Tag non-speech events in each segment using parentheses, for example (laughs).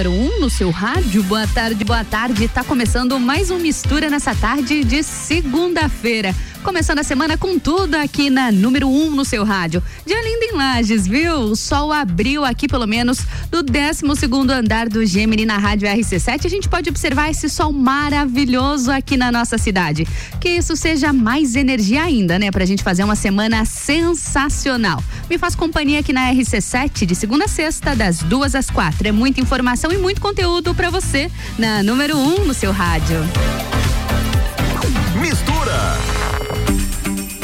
número 1 um no seu rádio. Boa tarde, boa tarde. Tá começando mais um Mistura nessa tarde de segunda-feira. Começando a semana com tudo aqui na número 1 um no seu rádio. Dia lindo em Lages, viu? O sol abriu aqui, pelo menos, do 12 andar do Gemini na rádio RC7. A gente pode observar esse sol maravilhoso aqui na nossa cidade. Que isso seja mais energia ainda, né? Pra gente fazer uma semana sensacional. Me faz companhia aqui na RC7 de segunda a sexta, das duas às quatro. É muita informação e muito conteúdo para você na número 1 um no seu rádio. Mistura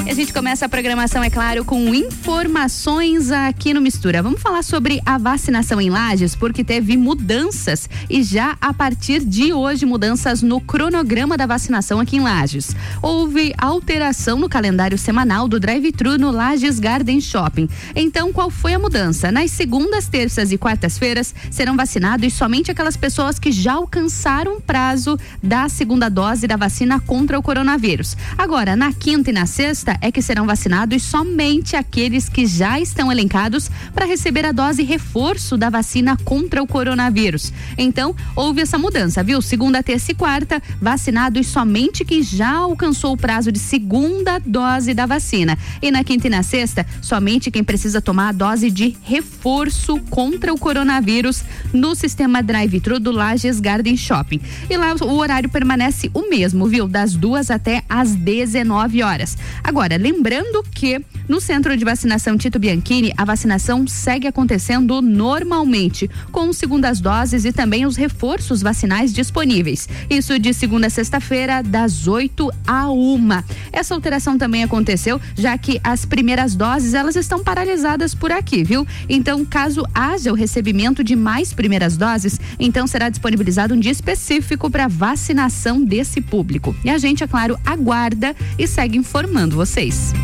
a gente começa a programação, é claro, com informações aqui no Mistura. Vamos falar sobre a vacinação em Lages, porque teve mudanças e já a partir de hoje mudanças no cronograma da vacinação aqui em Lages. Houve alteração no calendário semanal do drive-thru no Lages Garden Shopping. Então, qual foi a mudança? Nas segundas, terças e quartas-feiras serão vacinados somente aquelas pessoas que já alcançaram o prazo da segunda dose da vacina contra o coronavírus. Agora, na quinta e na sexta é que serão vacinados somente aqueles que já estão elencados para receber a dose reforço da vacina contra o coronavírus. Então, houve essa mudança, viu? Segunda, terça e quarta, vacinados somente quem já alcançou o prazo de segunda dose da vacina. E na quinta e na sexta, somente quem precisa tomar a dose de reforço contra o coronavírus no sistema drive-thru do Lages Garden Shopping. E lá o horário permanece o mesmo, viu? Das duas até às 19 horas. Agora, Agora, lembrando que no centro de vacinação Tito Bianchini, a vacinação segue acontecendo normalmente, com segundas doses e também os reforços vacinais disponíveis. Isso de segunda a sexta-feira, das 8 a 1. Essa alteração também aconteceu, já que as primeiras doses elas estão paralisadas por aqui, viu? Então, caso haja o recebimento de mais primeiras doses, então será disponibilizado um dia específico para vacinação desse público. E a gente, é claro, aguarda e segue informando você vocês.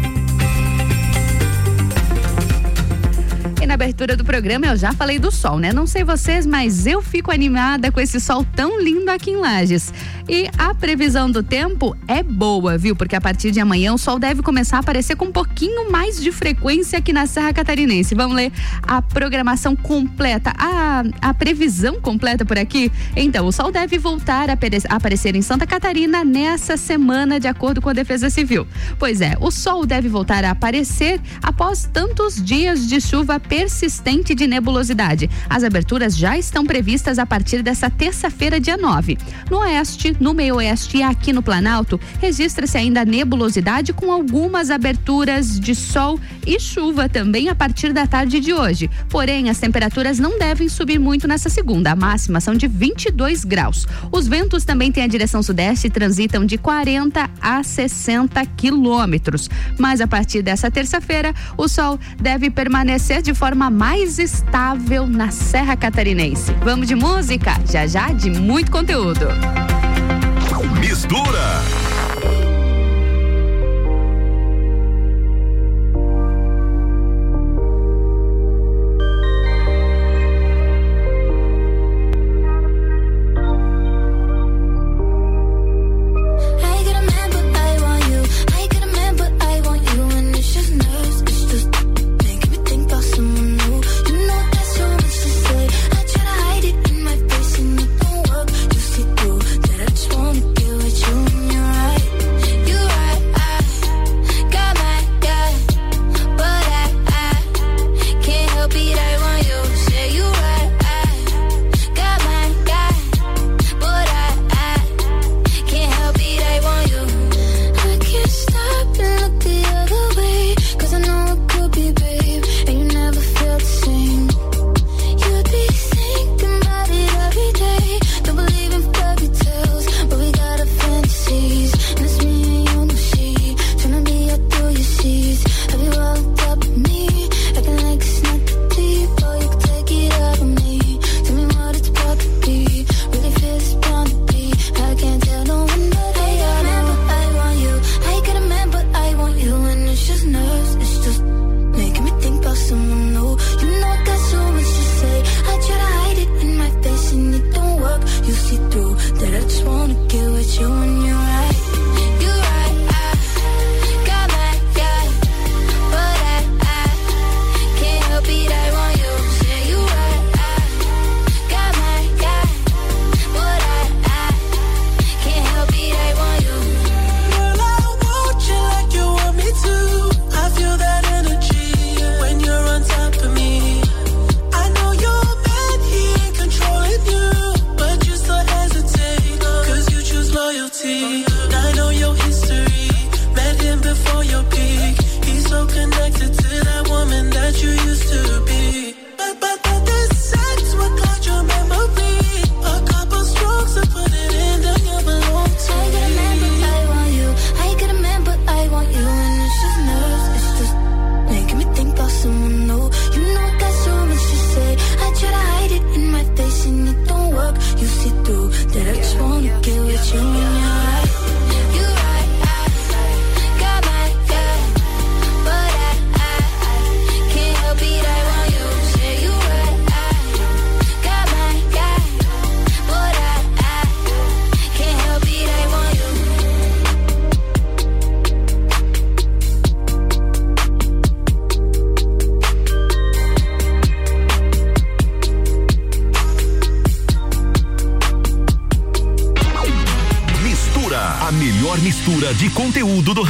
Na abertura do programa eu já falei do sol, né? Não sei vocês, mas eu fico animada com esse sol tão lindo aqui em Lages. E a previsão do tempo é boa, viu? Porque a partir de amanhã o sol deve começar a aparecer com um pouquinho mais de frequência aqui na Serra Catarinense. Vamos ler a programação completa, a, a previsão completa por aqui? Então, o sol deve voltar a aparecer em Santa Catarina nessa semana, de acordo com a Defesa Civil. Pois é, o sol deve voltar a aparecer após tantos dias de chuva persistente de nebulosidade. As aberturas já estão previstas a partir dessa terça-feira, dia 9. No oeste, no meio-oeste e aqui no Planalto, registra-se ainda nebulosidade com algumas aberturas de sol e chuva também a partir da tarde de hoje. Porém, as temperaturas não devem subir muito nessa segunda. A máxima são de 22 graus. Os ventos também têm a direção sudeste e transitam de 40 a 60 quilômetros. Mas a partir dessa terça-feira, o sol deve permanecer de forma mais estável na Serra Catarinense. Vamos de música? Já já de muito conteúdo. Mistura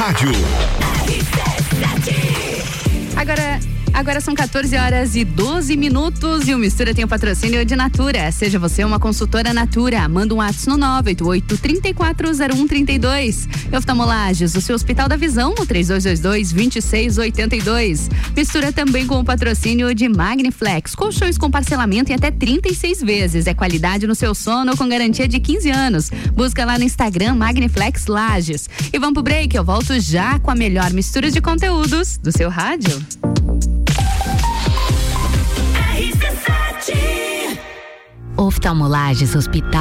rádio. Agora Agora são 14 horas e 12 minutos e o Mistura tem o patrocínio de Natura. Seja você uma consultora Natura, manda um ato no 988 340132. Oftalmolages, o seu Hospital da Visão no 3222 2682. Mistura também com o patrocínio de Magniflex, colchões com parcelamento em até 36 vezes. É qualidade no seu sono com garantia de 15 anos. Busca lá no Instagram Magniflex Lages. E vamos pro break, eu volto já com a melhor mistura de conteúdos do seu rádio. Oftalmolages Hospital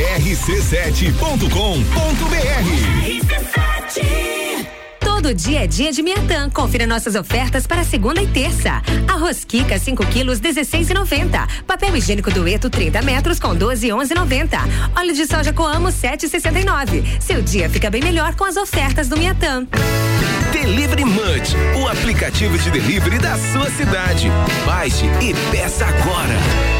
rc7.com.br. Todo dia é dia de Miatã. Confira nossas ofertas para segunda e terça. Arroz Kika 5 quilos 16,90. Papel higiênico dueto 30 metros com 12,11,90. Óleo de soja Coamo 7,69. Seu dia fica bem melhor com as ofertas do Miatã. Delivery Munch, o aplicativo de delivery da sua cidade. Baixe e peça agora.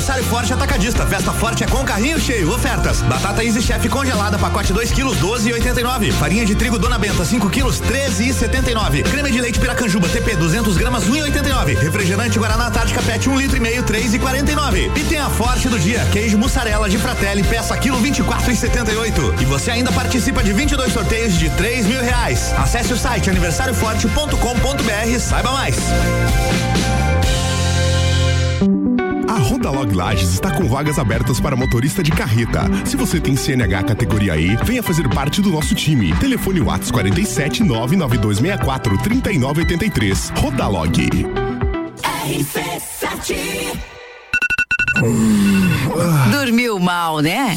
Aniversário Forte Atacadista. Festa Forte é com carrinho cheio. Ofertas. Batata Easy Chef congelada, pacote 2 quilos, 12,89. Farinha de trigo Dona Benta, 5 quilos, 13,79. Creme de leite Piracanjuba, TP, 200 gramas, 1,89. Refrigerante Guaraná Antártica Pet, 1 um litro e meio, 3,49. E tem a Forte do dia, queijo mussarela de Fratelli, peça quilo 24,78. E você ainda participa de 22 sorteios de 3 mil reais. Acesse o site aniversarioforte.com.br saiba mais. A Rodalog Lages está com vagas abertas para motorista de carreta. Se você tem CNH categoria E, venha fazer parte do nosso time. Telefone Whats 47 99264 3983. Rodalog. RC7 Dormiu mal, né?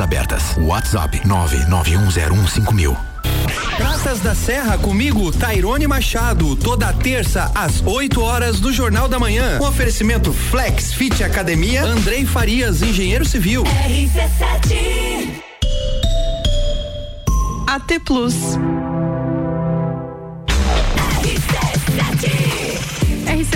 Abertas. WhatsApp 991015000. Praças da Serra comigo, Tairone Machado, toda terça às 8 horas do Jornal da Manhã. Um oferecimento Flex Fit Academia, Andrei Farias, engenheiro civil. RC7 AT Plus.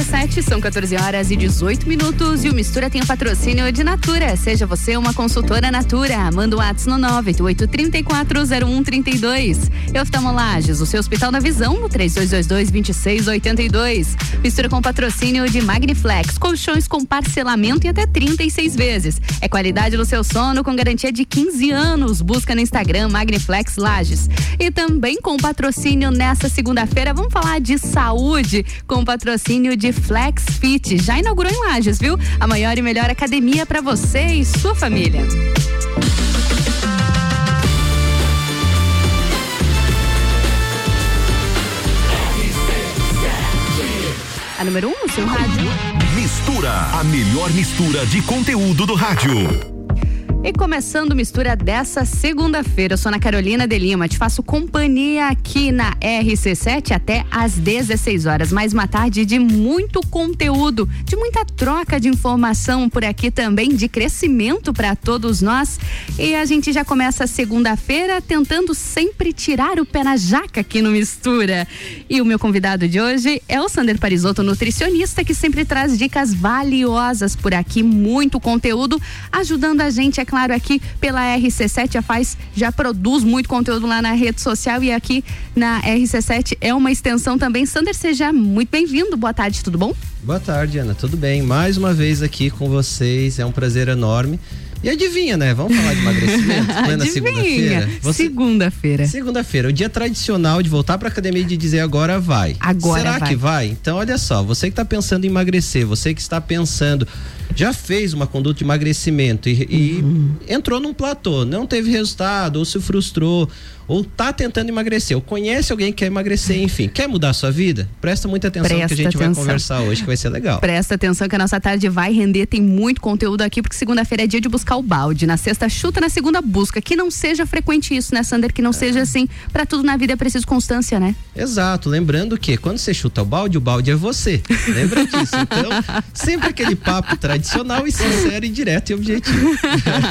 RC7, são 14 horas e 18 minutos e o Mistura tem o patrocínio de Natura. Seja você uma consultora Natura. Manda o um WhatsApp no 988340132. E oftalmolages, o seu Hospital da Visão no 3222-2682. Mistura com patrocínio de Magniflex, colchões com parcelamento em até 36 vezes. É qualidade no seu sono com garantia de 15 anos. Busca no Instagram Magniflex Lages. E também com patrocínio nessa segunda-feira, vamos falar de saúde com patrocínio de Flex Fit. Já inaugurou em Lages, viu? A maior e melhor academia para você e sua família. A número 1 um, no seu rádio. Mistura, a melhor mistura de conteúdo do rádio. E começando mistura dessa segunda-feira, eu sou Ana Carolina de Lima, te faço companhia aqui na RC7 até às 16 horas. Mais uma tarde de muito conteúdo, de muita troca de informação por aqui também, de crescimento para todos nós. E a gente já começa segunda-feira tentando sempre tirar o pé na jaca aqui no Mistura. E o meu convidado de hoje é o Sander Parisotto, nutricionista, que sempre traz dicas valiosas por aqui, muito conteúdo, ajudando a gente a claro, aqui pela RC7 já faz, já produz muito conteúdo lá na rede social e aqui na RC7 é uma extensão também. Sander, seja muito bem-vindo. Boa tarde, tudo bom? Boa tarde, Ana. Tudo bem? Mais uma vez aqui com vocês. É um prazer enorme. E adivinha, né? Vamos falar de emagrecimento? (laughs) Plena segunda-feira. Você... Segunda-feira. Segunda-feira, o dia tradicional de voltar para academia e de dizer agora vai. Agora Será vai. que vai? Então, olha só, você que está pensando em emagrecer, você que está pensando já fez uma conduta de emagrecimento e, e uhum. entrou num platô, não teve resultado ou se frustrou ou tá tentando emagrecer, ou conhece alguém que quer emagrecer, enfim, quer mudar a sua vida? Presta muita atenção Presta que a gente atenção. vai conversar hoje, que vai ser legal. Presta atenção que a nossa tarde vai render, tem muito conteúdo aqui, porque segunda-feira é dia de buscar o balde. Na sexta, chuta, na segunda, busca. Que não seja frequente isso, né, Sander? Que não é. seja assim, para tudo na vida é preciso constância, né? Exato. Lembrando que quando você chuta o balde, o balde é você. Lembra disso? Então, (laughs) sempre aquele papo tradicional e sincero e direto e objetivo.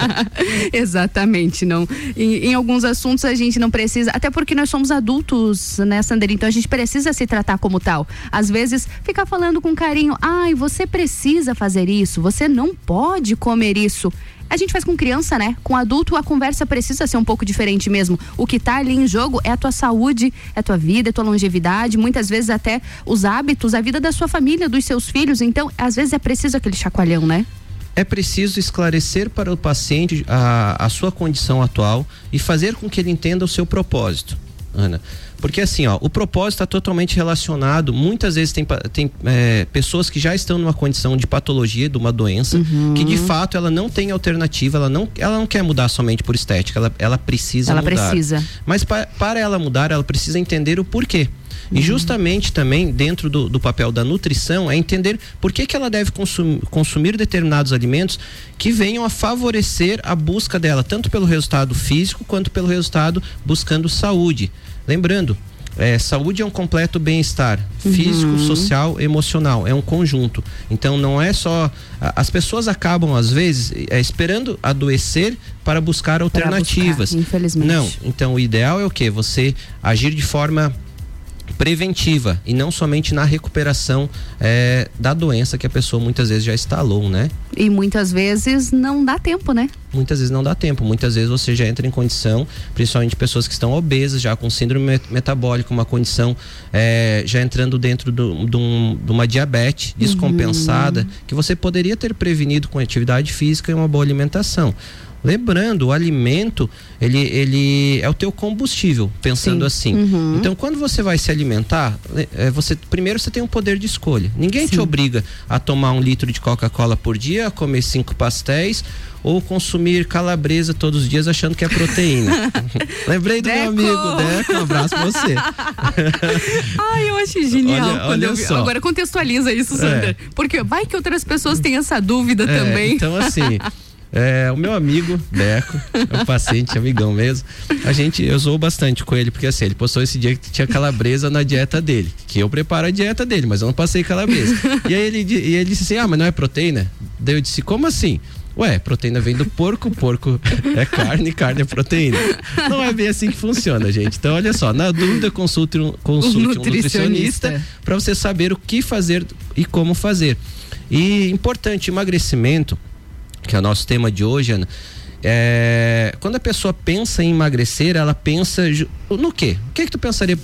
(laughs) Exatamente, não. Em, em alguns assuntos a gente não não precisa, até porque nós somos adultos, né, Sander? Então a gente precisa se tratar como tal. Às vezes, ficar falando com carinho, ai, você precisa fazer isso, você não pode comer isso. A gente faz com criança, né? Com adulto a conversa precisa ser um pouco diferente mesmo. O que tá ali em jogo é a tua saúde, é a tua vida, é a tua longevidade, muitas vezes até os hábitos, a vida da sua família, dos seus filhos. Então, às vezes é preciso aquele chacoalhão, né? É preciso esclarecer para o paciente a, a sua condição atual e fazer com que ele entenda o seu propósito, Ana. Porque assim, ó, o propósito está totalmente relacionado. Muitas vezes tem, tem é, pessoas que já estão numa condição de patologia, de uma doença, uhum. que de fato ela não tem alternativa, ela não, ela não quer mudar somente por estética, ela, ela precisa ela mudar. Precisa. Mas pa, para ela mudar, ela precisa entender o porquê. E justamente também dentro do, do, papel da nutrição é entender por que, que ela deve consumir, consumir determinados alimentos que venham a favorecer a busca dela, tanto pelo resultado físico quanto pelo resultado buscando saúde. Lembrando, é, saúde é um completo bem-estar físico, uhum. social, emocional. É um conjunto. Então não é só. As pessoas acabam, às vezes, é, esperando adoecer para buscar alternativas. Buscar, infelizmente. Não. Então o ideal é o que? Você agir de forma preventiva e não somente na recuperação é, da doença que a pessoa muitas vezes já instalou, né? E muitas vezes não dá tempo, né? Muitas vezes não dá tempo. Muitas vezes você já entra em condição, principalmente pessoas que estão obesas, já com síndrome metabólica, uma condição é, já entrando dentro do, do, de uma diabetes descompensada, uhum. que você poderia ter prevenido com atividade física e uma boa alimentação. Lembrando, o alimento, ele, ele é o teu combustível, pensando Sim. assim. Uhum. Então, quando você vai se alimentar, é, você primeiro você tem um poder de escolha. Ninguém Sim. te obriga a tomar um litro de Coca-Cola por dia, a comer cinco pastéis ou consumir calabresa todos os dias achando que é proteína. (laughs) Lembrei do Deco. meu amigo, Deco, um abraço pra você. (laughs) Ai, eu achei genial. Olha, olha eu. Agora contextualiza isso, Sandra. É. Porque vai que outras pessoas têm essa dúvida é, também. Então, assim. (laughs) É, o meu amigo, Beco, é um paciente, amigão mesmo. A gente, eu zoou bastante com ele, porque assim, ele postou esse dia que tinha calabresa na dieta dele. Que eu preparo a dieta dele, mas eu não passei calabresa. e aí ele, e ele disse assim: ah, mas não é proteína? Daí eu disse: como assim? Ué, proteína vem do porco, porco é carne, carne é proteína. Não é bem assim que funciona, gente. Então, olha só, na dúvida, consulte um, consulte um nutricionista para você saber o que fazer e como fazer. E importante, emagrecimento, que é o nosso tema de hoje, Ana. É, quando a pessoa pensa em emagrecer, ela pensa no quê? O que, é que tu pensaria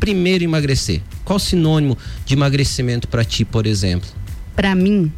primeiro em emagrecer? Qual o sinônimo de emagrecimento para ti, por exemplo? Para mim,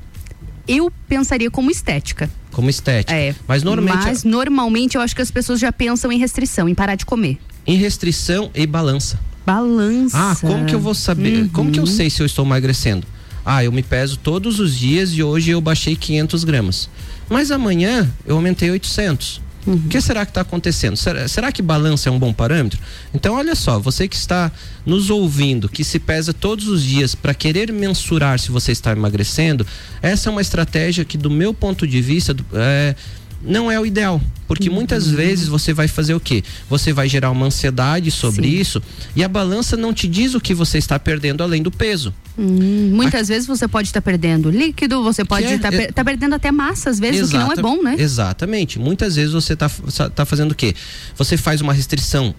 eu pensaria como estética. Como estética. É. Mas normalmente. Mas normalmente eu acho que as pessoas já pensam em restrição, em parar de comer. Em restrição e balança. Balança. Ah, como que eu vou saber? Uhum. Como que eu sei se eu estou emagrecendo? Ah, eu me peso todos os dias e hoje eu baixei 500 gramas. Mas amanhã eu aumentei 800. Uhum. O que será que está acontecendo? Será, será, que balança é um bom parâmetro? Então, olha só, você que está nos ouvindo, que se pesa todos os dias para querer mensurar se você está emagrecendo, essa é uma estratégia que, do meu ponto de vista, é, não é o ideal. Porque muitas uhum. vezes você vai fazer o quê? Você vai gerar uma ansiedade sobre Sim. isso e a balança não te diz o que você está perdendo além do peso. Hum, muitas a... vezes você pode estar perdendo líquido, você pode estar é, é... tá perdendo até massa, às vezes, Exata... o que não é bom, né? Exatamente. Muitas vezes você está tá fazendo o quê? Você faz uma restrição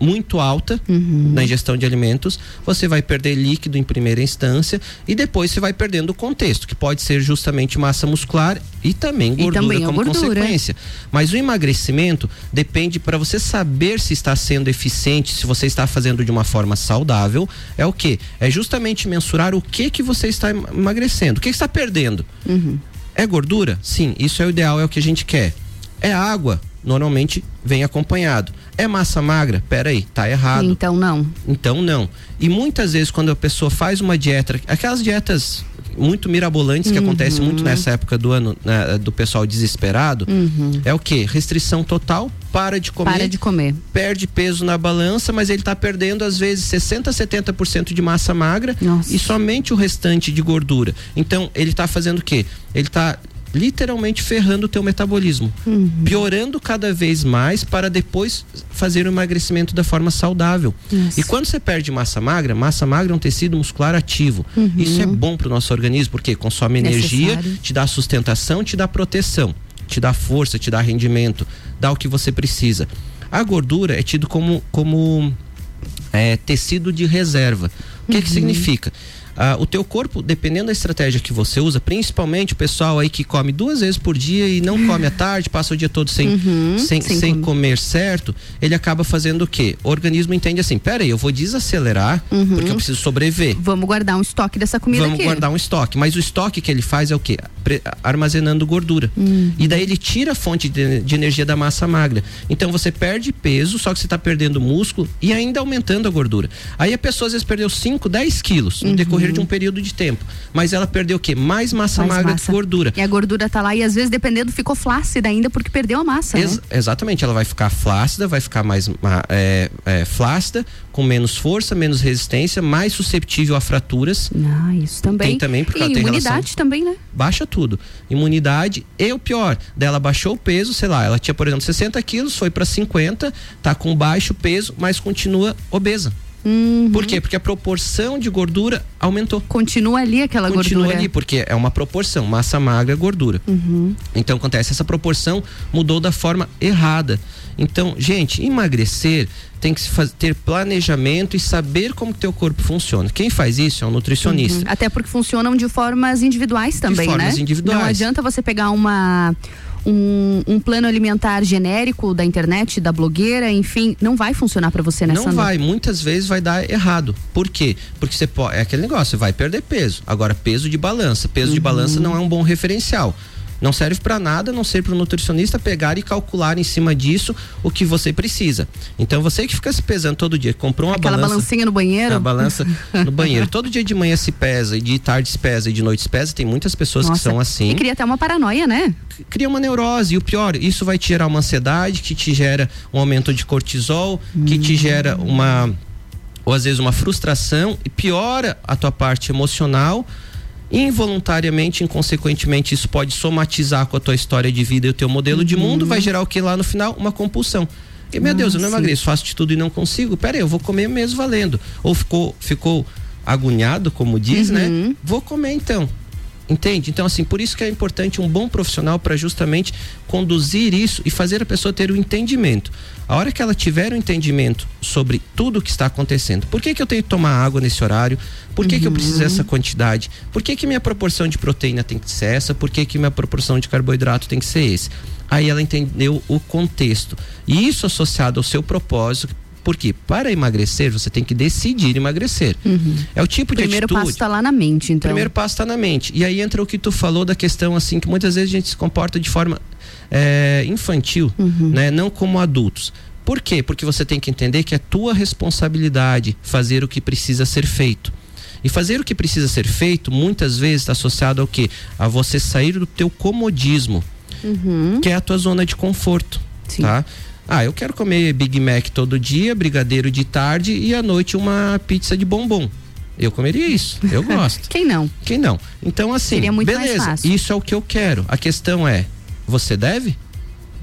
muito alta uhum. na ingestão de alimentos, você vai perder líquido em primeira instância e depois você vai perdendo o contexto, que pode ser justamente massa muscular e também gordura e também como gordura. consequência. Mas o emagrecimento depende para você saber se está sendo eficiente, se você está fazendo de uma forma saudável, é o que? É justamente mensurar o que que você está emagrecendo, o que, que está perdendo. Uhum. É gordura? Sim, isso é o ideal, é o que a gente quer. É água? Normalmente vem acompanhado. É massa magra? Peraí, tá errado. Então não. Então não. E muitas vezes quando a pessoa faz uma dieta, aquelas dietas muito mirabolantes que uhum. acontecem muito nessa época do ano, né, do pessoal desesperado, uhum. é o que? Restrição total, para de comer. Para de comer. Perde peso na balança, mas ele está perdendo às vezes 60, 70% de massa magra Nossa. e somente o restante de gordura. Então, ele está fazendo o quê? Ele está literalmente ferrando o teu metabolismo, uhum. piorando cada vez mais para depois fazer o emagrecimento da forma saudável. Isso. E quando você perde massa magra, massa magra é um tecido muscular ativo. Uhum. Isso é bom para o nosso organismo porque consome energia, Necessário. te dá sustentação, te dá proteção, te dá força, te dá rendimento, dá o que você precisa. A gordura é tido como como é, tecido de reserva. O que, uhum. que significa? Ah, o teu corpo, dependendo da estratégia que você usa, principalmente o pessoal aí que come duas vezes por dia e não come à tarde, passa o dia todo sem, uhum, sem, sem, sem comer certo, ele acaba fazendo o quê? O organismo entende assim, peraí, eu vou desacelerar uhum. porque eu preciso sobreviver. Vamos guardar um estoque dessa comida Vamos aqui. guardar um estoque, mas o estoque que ele faz é o quê? Armazenando gordura. Uhum. E daí ele tira a fonte de, de, energia da massa magra. Então você perde peso, só que você está perdendo músculo e ainda aumentando a gordura. Aí a pessoa às vezes perdeu 5, 10 quilos no decorrer de um uhum. período de tempo. Mas ela perdeu o quê? Mais massa Mais magra massa. que gordura. E a gordura tá lá e às vezes, dependendo, ficou flácida ainda porque perdeu a massa. Ex né? Exatamente, ela vai ficar flácida, vai ficar mais é, é, flácida, com menos força, menos resistência, mais susceptível a fraturas. Ah, isso também. Tem também, porque e ela tem imunidade relação... também, né? Baixa tudo. Imunidade e o pior, dela baixou o peso, sei lá, ela tinha, por exemplo, 60 quilos, foi para 50, tá com baixo peso, mas continua obesa. Uhum. Por quê? Porque a proporção de gordura aumentou. Continua ali aquela Continua gordura. Continua ali, porque é uma proporção, massa magra, gordura. Uhum. Então acontece, essa proporção mudou da forma errada. Então, gente, emagrecer tem que ter planejamento e saber como teu corpo funciona. Quem faz isso é um nutricionista. Uhum. Até porque funcionam de formas individuais também, de formas né? individuais. Não adianta você pegar uma um, um, plano alimentar genérico da internet, da blogueira, enfim, não vai funcionar para você nessa Não vai, muitas vezes vai dar errado. Por quê? Porque você pode, é aquele negócio, você vai perder peso. Agora, peso de balança. Peso uhum. de balança não é um bom referencial. Não serve para nada, a não ser para o nutricionista pegar e calcular em cima disso o que você precisa. Então você que fica se pesando todo dia, comprou uma Aquela balança, balancinha no banheiro? A balança no banheiro. Todo dia de manhã se pesa e de tarde se pesa e de noite se pesa. Tem muitas pessoas Nossa, que são assim. E cria até uma paranoia, né? Cria uma neurose. E o pior, isso vai te gerar uma ansiedade, que te gera um aumento de cortisol, hum. que te gera uma ou às vezes uma frustração e piora a tua parte emocional involuntariamente, inconsequentemente, isso pode somatizar com a tua história de vida e o teu modelo de mundo, Uhum. vai gerar o que lá no final? Uma compulsão. E, meu Ah, Deus, eu não sim. emagreço, faço de tudo e não consigo. Pera aí, eu vou comer mesmo valendo. Ou ficou, ficou agoniado, como diz, Uhum. né? Vou comer então. Entende? Então, assim, por isso que é importante um bom profissional para justamente conduzir isso e fazer a pessoa ter o entendimento. A hora que ela tiver o entendimento sobre tudo o que está acontecendo, por que, que eu tenho que tomar água nesse horário? Por que, que eu preciso dessa quantidade? Por que, que minha proporção de proteína tem que ser essa? Por que, que minha proporção de carboidrato tem que ser esse? Aí ela entendeu o contexto. E isso associado ao seu propósito, porque para emagrecer você tem que decidir emagrecer. É o tipo O de primeiro atitude. passo está lá na mente, então. Primeiro passo está na mente. E aí entra o que tu falou da questão assim, que muitas vezes a gente se comporta de forma é, infantil, Uhum. né? Não como adultos. Por quê? Porque você tem que entender que é tua responsabilidade fazer o que precisa ser feito. E fazer o que precisa ser feito, muitas vezes está associado ao quê? A você sair do teu comodismo, Uhum. que é a tua zona de conforto, tá? Ah, eu quero comer Big Mac todo dia, brigadeiro de tarde e à noite uma pizza de bombom. Eu comeria isso, eu (laughs) gosto. Quem não? Quem não? Então, assim, Seria muito mais beleza, fácil. isso é o que eu quero. A questão é, você deve?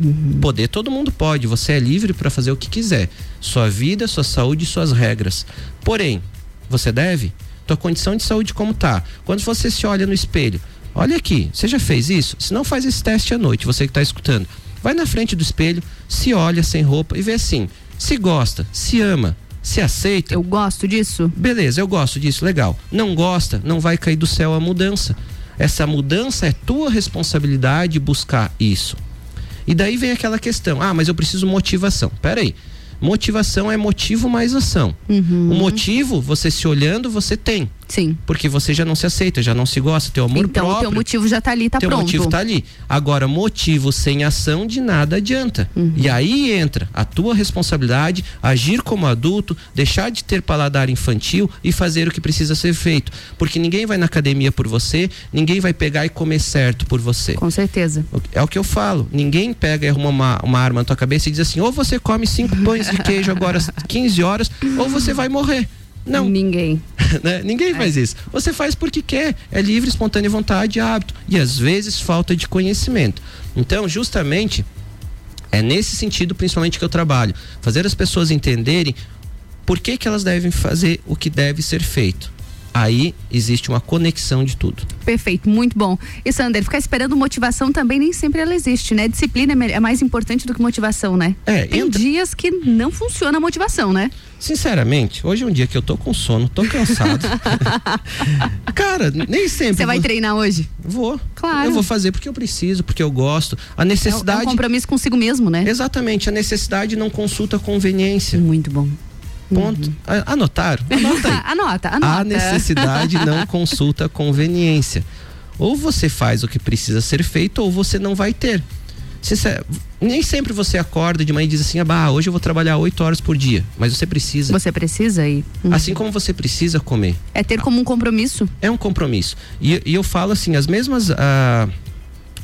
Uhum. Poder todo mundo pode, você é livre para fazer o que quiser. Sua vida, sua saúde e suas regras. Porém, você deve? Tua condição de saúde como tá? Quando você se olha no espelho, olha aqui, você já fez isso? Se não faz esse teste à noite, você que está escutando. Vai na frente do espelho, se olha sem roupa e vê assim, se gosta, se ama, se aceita. Eu gosto disso? Beleza, eu gosto disso, legal. Não gosta, não vai cair do céu a mudança. Essa mudança é tua responsabilidade buscar isso. E daí vem aquela questão: ah, mas eu preciso motivação. Peraí. Motivação é motivo mais ação. O motivo, você se olhando, você tem. Sim. Porque você já não se aceita, já não se gosta, teu amor Então próprio. teu motivo já tá ali, tá teu pronto. motivo tá ali. Agora, motivo sem ação de nada adianta. Uhum. E aí entra a tua responsabilidade, agir como adulto, deixar de ter paladar infantil e fazer o que precisa ser feito. Porque ninguém vai na academia por você, ninguém vai pegar e comer certo por você. Com certeza. É o que eu falo. Ninguém pega e arruma uma, uma arma na tua cabeça e diz assim: ou você come cinco pães de queijo agora às 15 horas, ou você vai morrer. Não. Ninguém. (laughs) né? Ninguém faz isso. Você faz porque quer. É livre, espontânea vontade e hábito. E às vezes falta de conhecimento. Então, justamente, é nesse sentido, principalmente, que eu trabalho. Fazer as pessoas entenderem por que, que elas devem fazer o que deve ser feito. Aí existe uma conexão de tudo. Perfeito, muito bom. E Sander, ficar esperando motivação também nem sempre ela existe, né? Disciplina é é mais importante do que motivação, né? É, Tem dias que não funciona a motivação, né? Sinceramente, hoje é um dia que eu tô com sono, tô cansado. (laughs) Cara, nem sempre. Você vai vou- treinar hoje? Vou. Claro. Eu vou fazer porque eu preciso, porque eu gosto. A necessidade. É um compromisso consigo mesmo, né? Exatamente, a necessidade não consulta a conveniência. Muito bom. Ponto. A- Anotaram? (laughs) Anota aí. anota, anota. A necessidade não consulta a conveniência. Ou você faz o que precisa ser feito, ou você não vai ter. Nem sempre você acorda de manhã e diz assim: ah, bah, hoje eu vou trabalhar oito horas por dia. Mas você precisa. Você precisa ir. Assim como você precisa comer. É ter como um compromisso. É um compromisso. E, e eu falo assim, as mesmas. ah,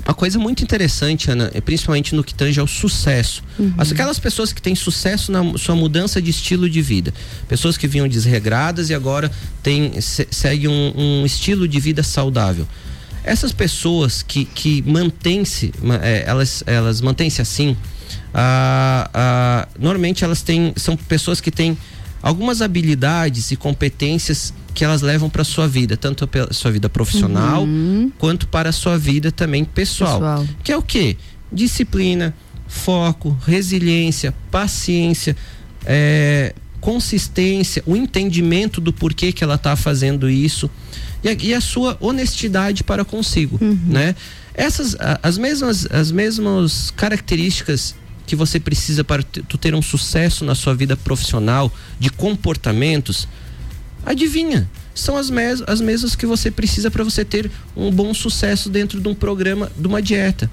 uma coisa muito interessante, Ana, é principalmente no que tange ao sucesso. Uhum. As- Aquelas pessoas que têm sucesso na sua mudança de estilo de vida. Pessoas que vinham desregradas e agora tem, se, seguem um, um estilo de vida saudável. Essas pessoas que, que mantêm-se, ma- é, elas, elas mantêm-se assim, ah, ah, normalmente elas têm, são pessoas que têm algumas habilidades e competências que elas levam para sua vida, tanto pela sua vida profissional quanto para a sua vida também pessoal. Pessoal. Que é o quê? Disciplina, foco, resiliência, paciência, é, consistência, o entendimento do porquê que ela está fazendo isso e a, e a sua honestidade para consigo, né? Essas as mesmas as mesmas características que você precisa para tu ter um sucesso na sua vida profissional de comportamentos, adivinha? São as, mes as mesmas que você precisa para você ter um bom sucesso dentro de um programa, de uma dieta.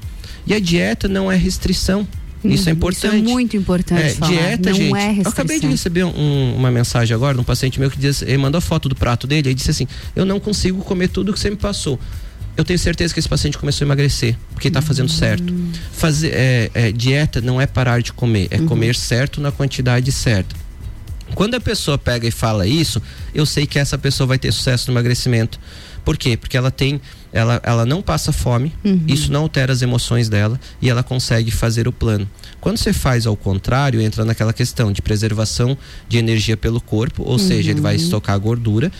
E a dieta não é restrição. Isso é Uhum, importante. Isso é muito importante É, falar. dieta, não gente. é eu acabei de restrição. receber um- uma mensagem agora de um paciente meu que diz, ele mandou a foto do prato dele e disse assim: Eu não consigo comer tudo que você me passou. Eu tenho certeza que esse paciente começou a emagrecer, porque está fazendo certo. Fazer é, é, dieta não é parar de comer, é comer certo na quantidade certa. Quando a pessoa pega e fala isso, eu sei que essa pessoa vai ter sucesso no emagrecimento. Por quê? Porque ela tem, ela, ela não passa fome, uhum. isso não altera as emoções dela e ela consegue fazer o plano. Quando você faz ao contrário, entra naquela questão de preservação de energia pelo corpo, ou uhum. seja, ele vai estocar gordura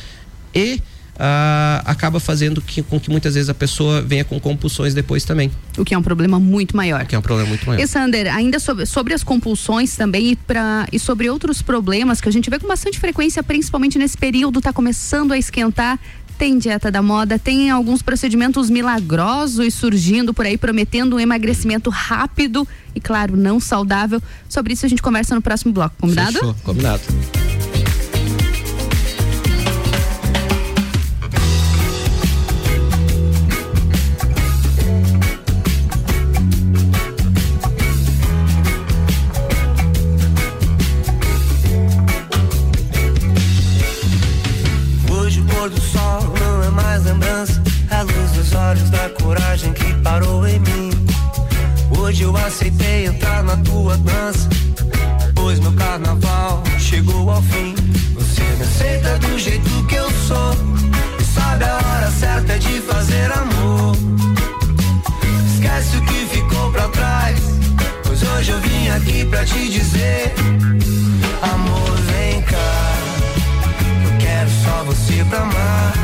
e Uh, acaba fazendo que, com que muitas vezes a pessoa venha com compulsões depois também. O que é um problema muito maior. O que é um problema muito maior. E Sander, ainda sobre, sobre as compulsões também e, pra, e sobre outros problemas que a gente vê com bastante frequência, principalmente nesse período, tá começando a esquentar. Tem dieta da moda, tem alguns procedimentos milagrosos surgindo por aí, prometendo um emagrecimento rápido e, claro, não saudável. Sobre isso a gente conversa no próximo bloco. Combinado? Fechou, combinado. Aceitei entrar na tua dança, pois meu carnaval chegou ao fim. Você me aceita do jeito que eu sou, e sabe a hora certa de fazer amor. Esquece o que ficou pra trás, pois hoje eu vim aqui pra te dizer: Amor, vem cá, eu quero só você pra amar.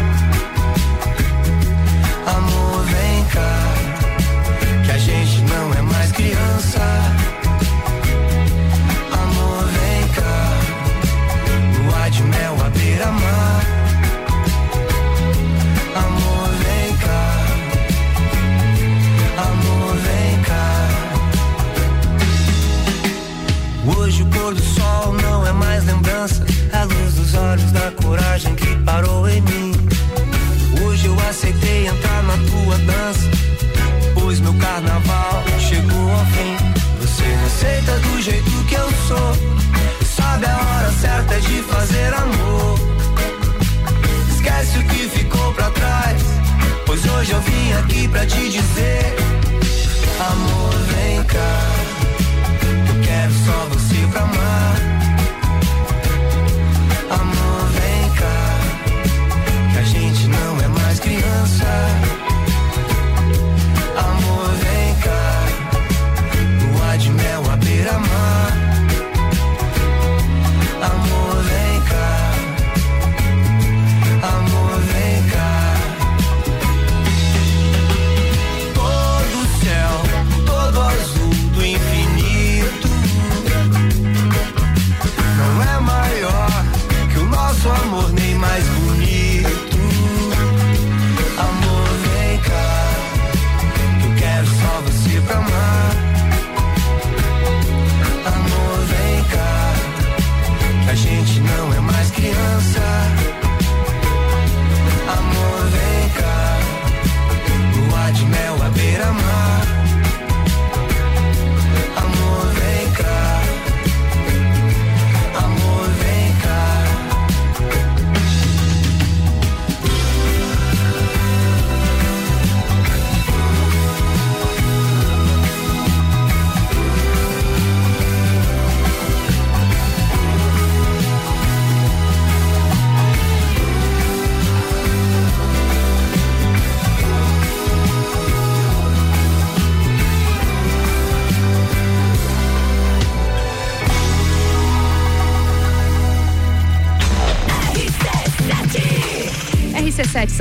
É a luz dos olhos da coragem que parou em mim. Hoje eu aceitei entrar na tua dança, pois meu carnaval chegou ao fim. Você me aceita do jeito que eu sou, sabe a hora certa de fazer amor. Esquece o que ficou pra trás, pois hoje eu vim aqui pra te dizer: Amor, vem cá, eu quero só você pra amar. Mais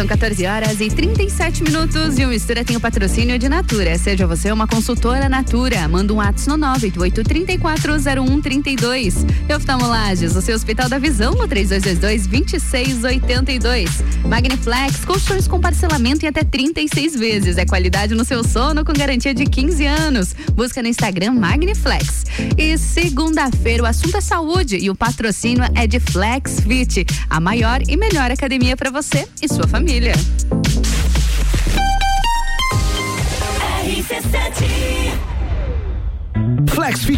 são 14 horas e 37 minutos e o Mistura tem o patrocínio de Natura. Seja você uma consultora Natura, manda um WhatsApp no 988340132. E Oftalmolages, o seu Hospital da Visão no 3222-2682. Magniflex, colchões com parcelamento em até 36 vezes. É qualidade no seu sono com garantia de 15 anos. Busca no Instagram Magniflex. E segunda-feira o assunto é saúde e o patrocínio é de Flex Fit, a maior e melhor academia para você e sua família.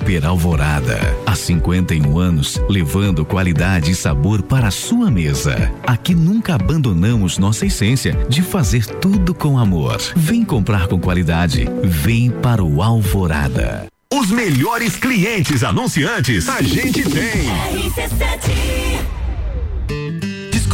Super Alvorada. Há 51 anos, levando qualidade e sabor para a sua mesa. Aqui nunca abandonamos nossa essência de fazer tudo com amor. Vem comprar com qualidade. Vem para o Alvorada. Os melhores clientes anunciantes a gente tem.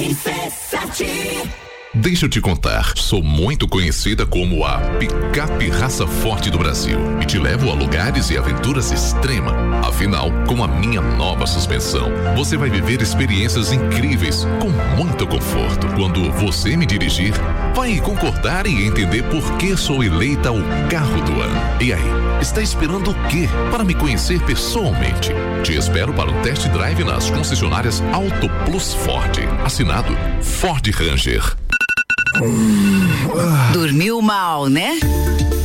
RC7 Deixa eu te contar, sou muito conhecida como a picape raça forte do Brasil e te levo a lugares e aventuras extrema. Afinal, com a minha nova suspensão, você vai viver experiências incríveis com muito conforto. Quando você me dirigir, vai concordar e entender por que sou eleita o carro do ano. E aí, está esperando o quê para me conhecer pessoalmente? Te espero para um test drive nas concessionárias Auto Plus Ford. Assinado Ford Ranger. Dormiu mal, né?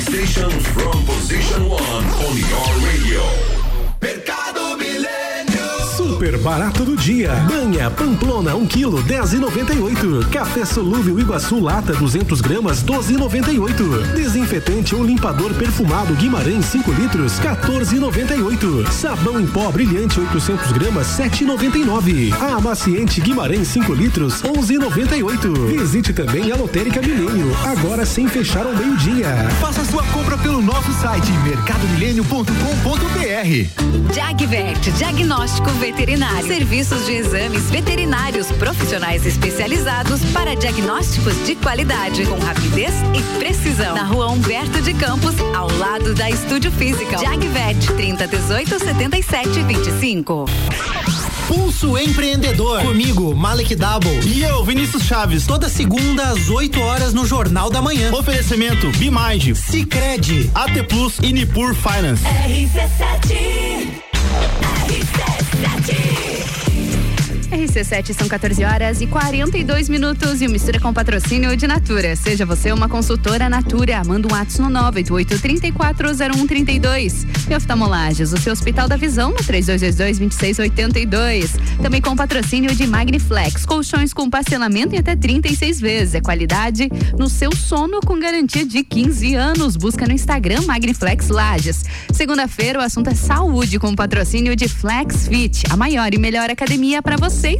Station from position one on your radio. Super barato do dia. Banha Pamplona 1 kg 10,98. Café solúvel Iguaçu lata 200 gramas 12,98. Desinfetante ou limpador perfumado Guimarães 5 litros 14,98. Sabão em pó brilhante 800 gramas 7,99. Amaciante Guimarães 5 litros 11,98. Visite também a Lotérica Milênio agora sem fechar ao meio dia. Faça sua compra pelo nosso site mercadomilênio.com.br. Jagvet, diagnóstico veterinário. Serviços de exames veterinários profissionais especializados para diagnósticos de qualidade, com rapidez e precisão. Na rua Humberto de Campos, ao lado da Estúdio Física. Jagvet, 30 18 77 25. Pulso Empreendedor. Comigo, Malek Double. E eu, Vinícius Chaves. Toda segunda às 8 horas no Jornal da Manhã. Oferecimento Bimage, Cicred, AT Plus e Nipur Finance. RC7 RC7 Versace são 14 horas e 42 minutos e o Mistura com patrocínio de Natura. Seja você uma consultora Natura, manda um ato no 988-340132. E oftalmolages, o seu Hospital da Visão no 3222-2682. Também com patrocínio de Magniflex, colchões com parcelamento em até 36 vezes. É qualidade no seu sono com garantia de 15 anos. Busca no Instagram Magniflex Lages. Segunda-feira o assunto é saúde com patrocínio de Flex Fit, a maior e melhor academia para você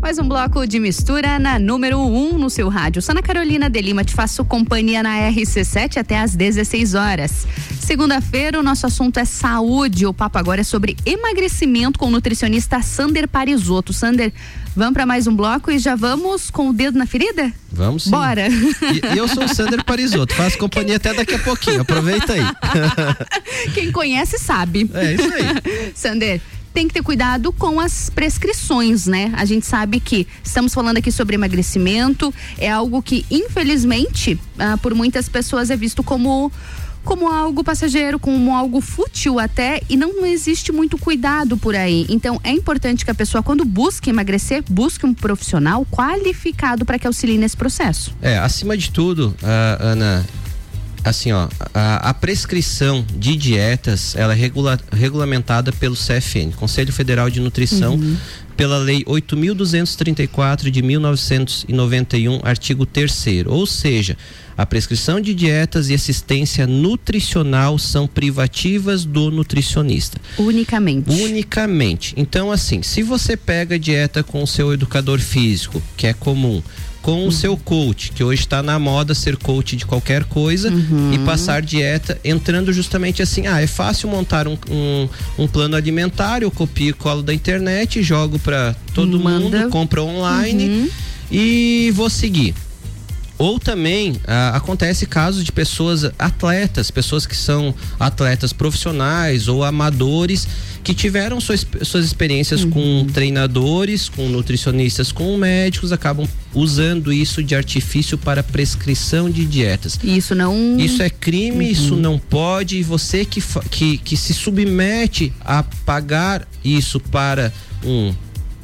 Mais um bloco de mistura na número 1 um no seu rádio. Sana Carolina de Lima, te faço companhia na RC7 até às 16 horas. Segunda-feira, o nosso assunto é saúde. O papo agora é sobre emagrecimento com o nutricionista Sander Parisotto. Sander, vamos para mais um bloco e já vamos com o dedo na ferida? Vamos sim. Bora. E, e eu sou o Sander Parisotto, faço companhia até daqui a pouquinho, aproveita aí. (laughs) Quem conhece sabe. É isso aí. Sander, tem que ter cuidado com as prescrições, né? A gente sabe que estamos falando aqui sobre emagrecimento, é algo que, infelizmente, ah, por muitas pessoas é visto como como algo passageiro, como algo fútil até, e não existe muito cuidado por aí. Então, é importante que a pessoa, quando busque emagrecer, busque um profissional qualificado para que auxilie nesse processo. É, acima de tudo, ah, Ana, assim, ó, a, a, prescrição de dietas, ela é regula, regulamentada pelo CFN, Conselho Federal de Nutrição, uhum. pela lei 8234 de 1991, artigo 3 Ou seja, a prescrição de dietas e assistência nutricional são privativas do nutricionista. Unicamente. Unicamente. Então, assim, se você pega dieta com o seu educador físico, que é comum, com uhum. o seu coach, que hoje está na moda ser coach de qualquer coisa uhum. e passar dieta, entrando justamente assim, ah, é fácil montar um, um, um plano alimentar, eu copio e colo da internet, jogo para todo Manda. mundo, compra online uhum. e vou seguir. Ou também ah, acontece casos de pessoas atletas, pessoas que são atletas profissionais ou amadores que tiveram suas, suas experiências uhum. com treinadores, com nutricionistas, com médicos, acabam usando isso de artifício para prescrição de dietas. Isso não. Isso é crime, uhum. isso não pode. E você que, que, que se submete a pagar isso para um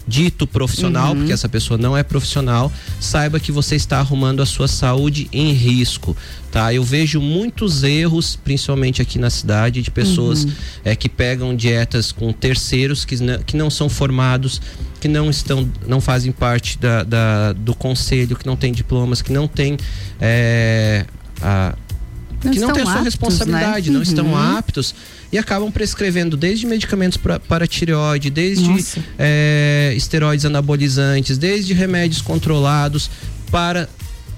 dito profissional, uhum. porque essa pessoa não é profissional, saiba que você está arrumando a sua saúde em risco, tá? Eu vejo muitos erros, principalmente aqui na cidade, de pessoas uhum. é, que pegam dietas com terceiros que não, que não são formados, que não estão, não fazem parte da, da do conselho, que não têm diplomas, que não têm é, a, não que não têm a sua aptos, responsabilidade, né? não uhum. estão aptos e acabam prescrevendo desde medicamentos pra, para tireoide, desde é, esteroides anabolizantes, desde remédios controlados para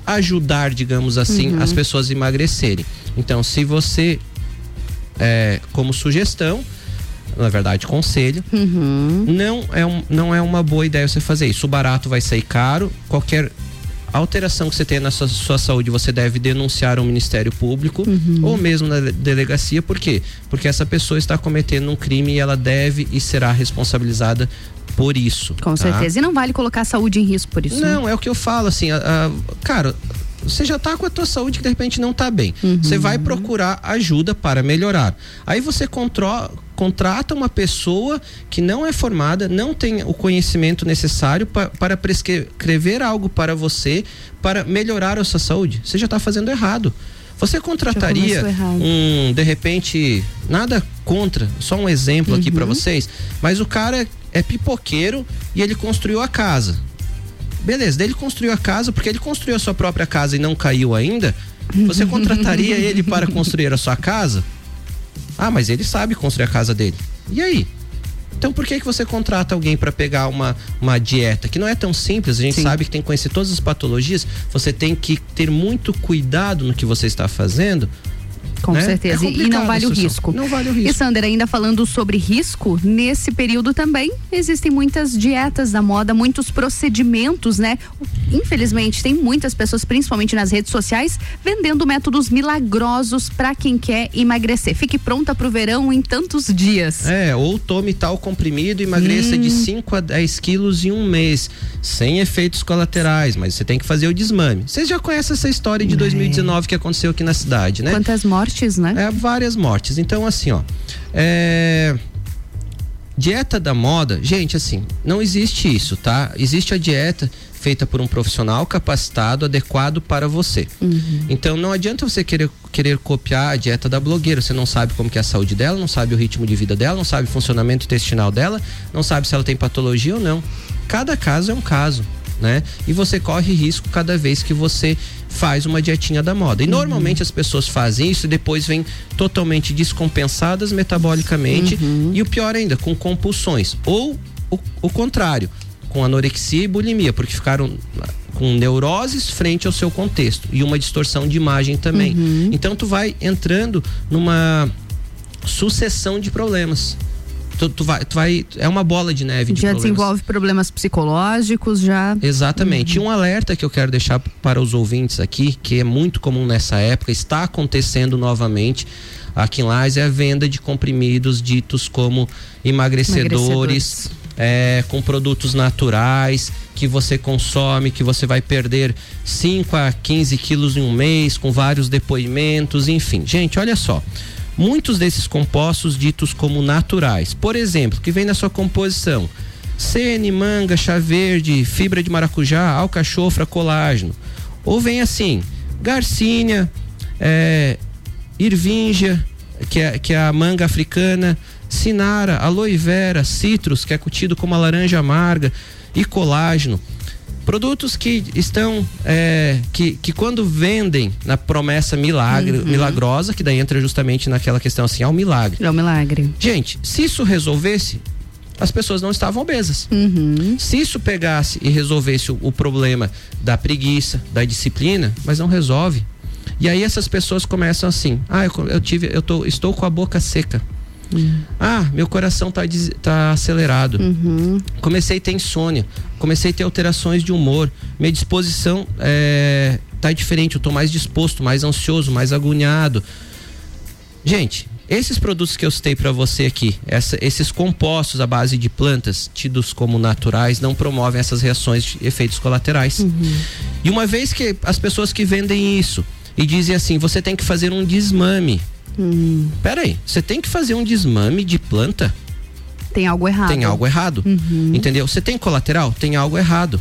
ajudar, digamos assim, uhum. as pessoas a emagrecerem. Então, se você, é, como sugestão, na verdade, conselho, uhum. não, é um, não é uma boa ideia você fazer isso. O barato vai sair caro, qualquer alteração que você tem na sua, sua saúde, você deve denunciar ao Ministério Público uhum. ou mesmo na delegacia, por quê? Porque essa pessoa está cometendo um crime e ela deve e será responsabilizada por isso. Com tá? certeza. E não vale colocar a saúde em risco por isso. Não, né? é o que eu falo, assim, a, a, cara, você já está com a tua saúde que de repente não está bem. Uhum. Você vai procurar ajuda para melhorar. Aí você controla contrata uma pessoa que não é formada, não tem o conhecimento necessário pa, para prescrever algo para você para melhorar a sua saúde. Você já está fazendo errado. Você contrataria um, de repente, nada contra, só um exemplo uhum. aqui para vocês, mas o cara é pipoqueiro e ele construiu a casa. Beleza, daí ele construiu a casa porque ele construiu a sua própria casa e não caiu ainda. Você (laughs) contrataria ele para construir a sua casa? Ah, mas ele sabe construir a casa dele. E aí? Então por que que você contrata alguém para pegar uma, uma dieta que não é tão simples? A gente Sim. sabe que tem que conhecer todas as patologias. Você tem que ter muito cuidado no que você está fazendo. Com né? certeza. É e não vale o risco. Não vale o risco. E Sander, ainda falando sobre risco, nesse período também existem muitas dietas da moda, muitos procedimentos, né? Infelizmente, tem muitas pessoas, principalmente nas redes sociais, vendendo métodos milagrosos para quem quer emagrecer. Fique pronta pro verão em tantos dias. É, ou tome tal comprimido e emagreça Hum. de 5 a 10 quilos em um mês, sem efeitos colaterais, mas você tem que fazer o desmame. Vocês já conhecem essa história de 2019 que aconteceu aqui na cidade, né? Quantas mortes, né? É, várias mortes. Então, assim, ó. É. Dieta da moda, gente, assim, não existe isso, tá? Existe a dieta feita por um profissional capacitado, adequado para você. Então não adianta você querer, querer copiar a dieta da blogueira. Você não sabe como que é a saúde dela, não sabe o ritmo de vida dela, não sabe o funcionamento intestinal dela, não sabe se ela tem patologia ou não. Cada caso é um caso, né? E você corre risco cada vez que você faz uma dietinha da moda. E normalmente as pessoas fazem isso e depois vêm totalmente descompensadas metabolicamente e o pior ainda, com compulsões. Ou o, o contrário, com anorexia e bulimia, porque ficaram com neuroses frente ao seu contexto e uma distorção de imagem também. Então tu vai entrando numa sucessão de problemas. Tu, tu vai, tu vai, é uma bola de neve de Já problemas. desenvolve problemas psicológicos, já. Exatamente. E um alerta que eu quero deixar para os ouvintes aqui, que é muito comum nessa época, está acontecendo novamente aqui em Lages, é a venda de comprimidos ditos como emagrecedores, Emagrecedores. é, com produtos naturais que você consome, que você vai perder 5 a 15 quilos em um mês, com vários depoimentos, enfim. Gente, olha só. Muitos desses compostos ditos como naturais, por exemplo, que vem na sua composição sene, manga, chá verde, fibra de maracujá, alcachofra, colágeno. Ou vem assim, garcínia, é, irvingia, que é, que é a manga africana, sinara, aloe vera, citrus, que é curtido como a laranja amarga, e colágeno. Produtos que estão, é, que, que quando vendem na promessa milagre, milagrosa, que daí entra justamente naquela questão assim, é um milagre. É um milagre. Gente, se isso resolvesse, as pessoas não estavam obesas. Se isso pegasse e resolvesse o, o problema da preguiça, da disciplina, mas não resolve. E aí essas pessoas começam assim: ah, eu, eu tive, eu tô, estou com a boca seca. Ah, meu coração tá, tá acelerado. Comecei a ter insônia. Comecei a ter alterações de humor. Minha disposição é, tá diferente. Eu tô mais disposto, mais ansioso, mais agoniado. Gente, esses produtos que eu citei para você aqui, essa- esses compostos à base de plantas, tidos como naturais, não promovem essas reações de efeitos colaterais. E uma vez que as pessoas que vendem isso e dizem assim, você tem que fazer um desmame. Peraí, você tem que fazer um desmame de planta? Tem algo errado. Tem algo errado. Entendeu? Você tem colateral? Tem algo errado.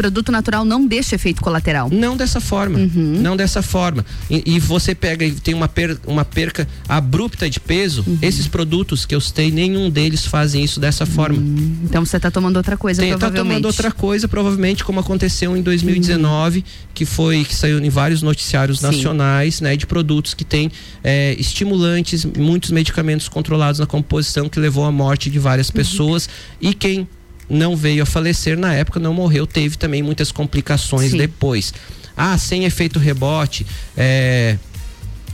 Produto natural não deixa efeito colateral. Não dessa forma. Não dessa forma. E, e você pega e tem uma, per- uma perca abrupta de peso, esses produtos que eu citei, nenhum deles fazem isso dessa forma. Então você tá tomando outra coisa, Tem, tá provavelmente. tomando outra coisa, provavelmente, como aconteceu em 2019, que foi que saiu em vários noticiários Sim. nacionais, né, de produtos que têm é, estimulantes, muitos medicamentos controlados na composição que levou à morte de várias pessoas e quem não veio a falecer na época, não morreu, teve também muitas complicações Sim. depois. Ah, sem efeito rebote, é,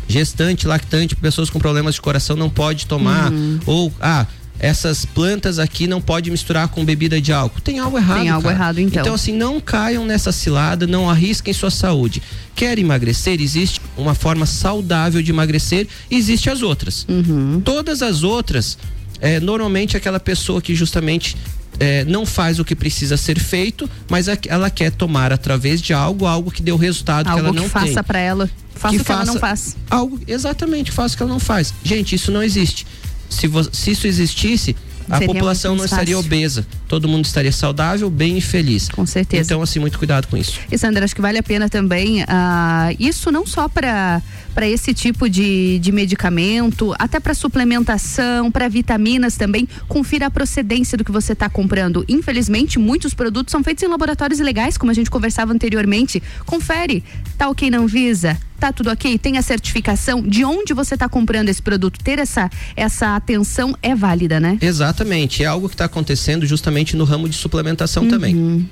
gestante, lactante, pessoas com problemas de coração não pode tomar, Uhum. ou ah, essas plantas aqui não pode misturar com bebida de álcool. Tem algo errado. Tem algo cara. errado, então. Então assim, não caiam nessa cilada, não arrisquem sua saúde. Quer emagrecer? Existe uma forma saudável de emagrecer, existe as outras. Uhum. Todas as outras, é, normalmente aquela pessoa que justamente é, não faz o que precisa ser feito, mas ela quer tomar através de algo, algo que deu resultado que Algo ela que não faça tem. pra ela. Faça o que ela não faz. Algo, exatamente, faça o que ela não faz. Gente, isso não existe. Se, se isso existisse, a Seria população não estaria obesa. Todo mundo estaria saudável, bem e feliz. Com certeza. Então, assim, muito cuidado com isso. E Sandra, acho que vale a pena também, ah, isso não só para para esse tipo de, de medicamento, até para suplementação, para vitaminas também, confira a procedência do que você está comprando. Infelizmente, muitos produtos são feitos em laboratórios ilegais, como a gente conversava anteriormente. Confere, tá ok na Anvisa? Tá tudo ok? Tem a certificação de onde você está comprando esse produto? Ter essa, essa atenção é válida, né? Exatamente. É algo que está acontecendo justamente no ramo de suplementação também.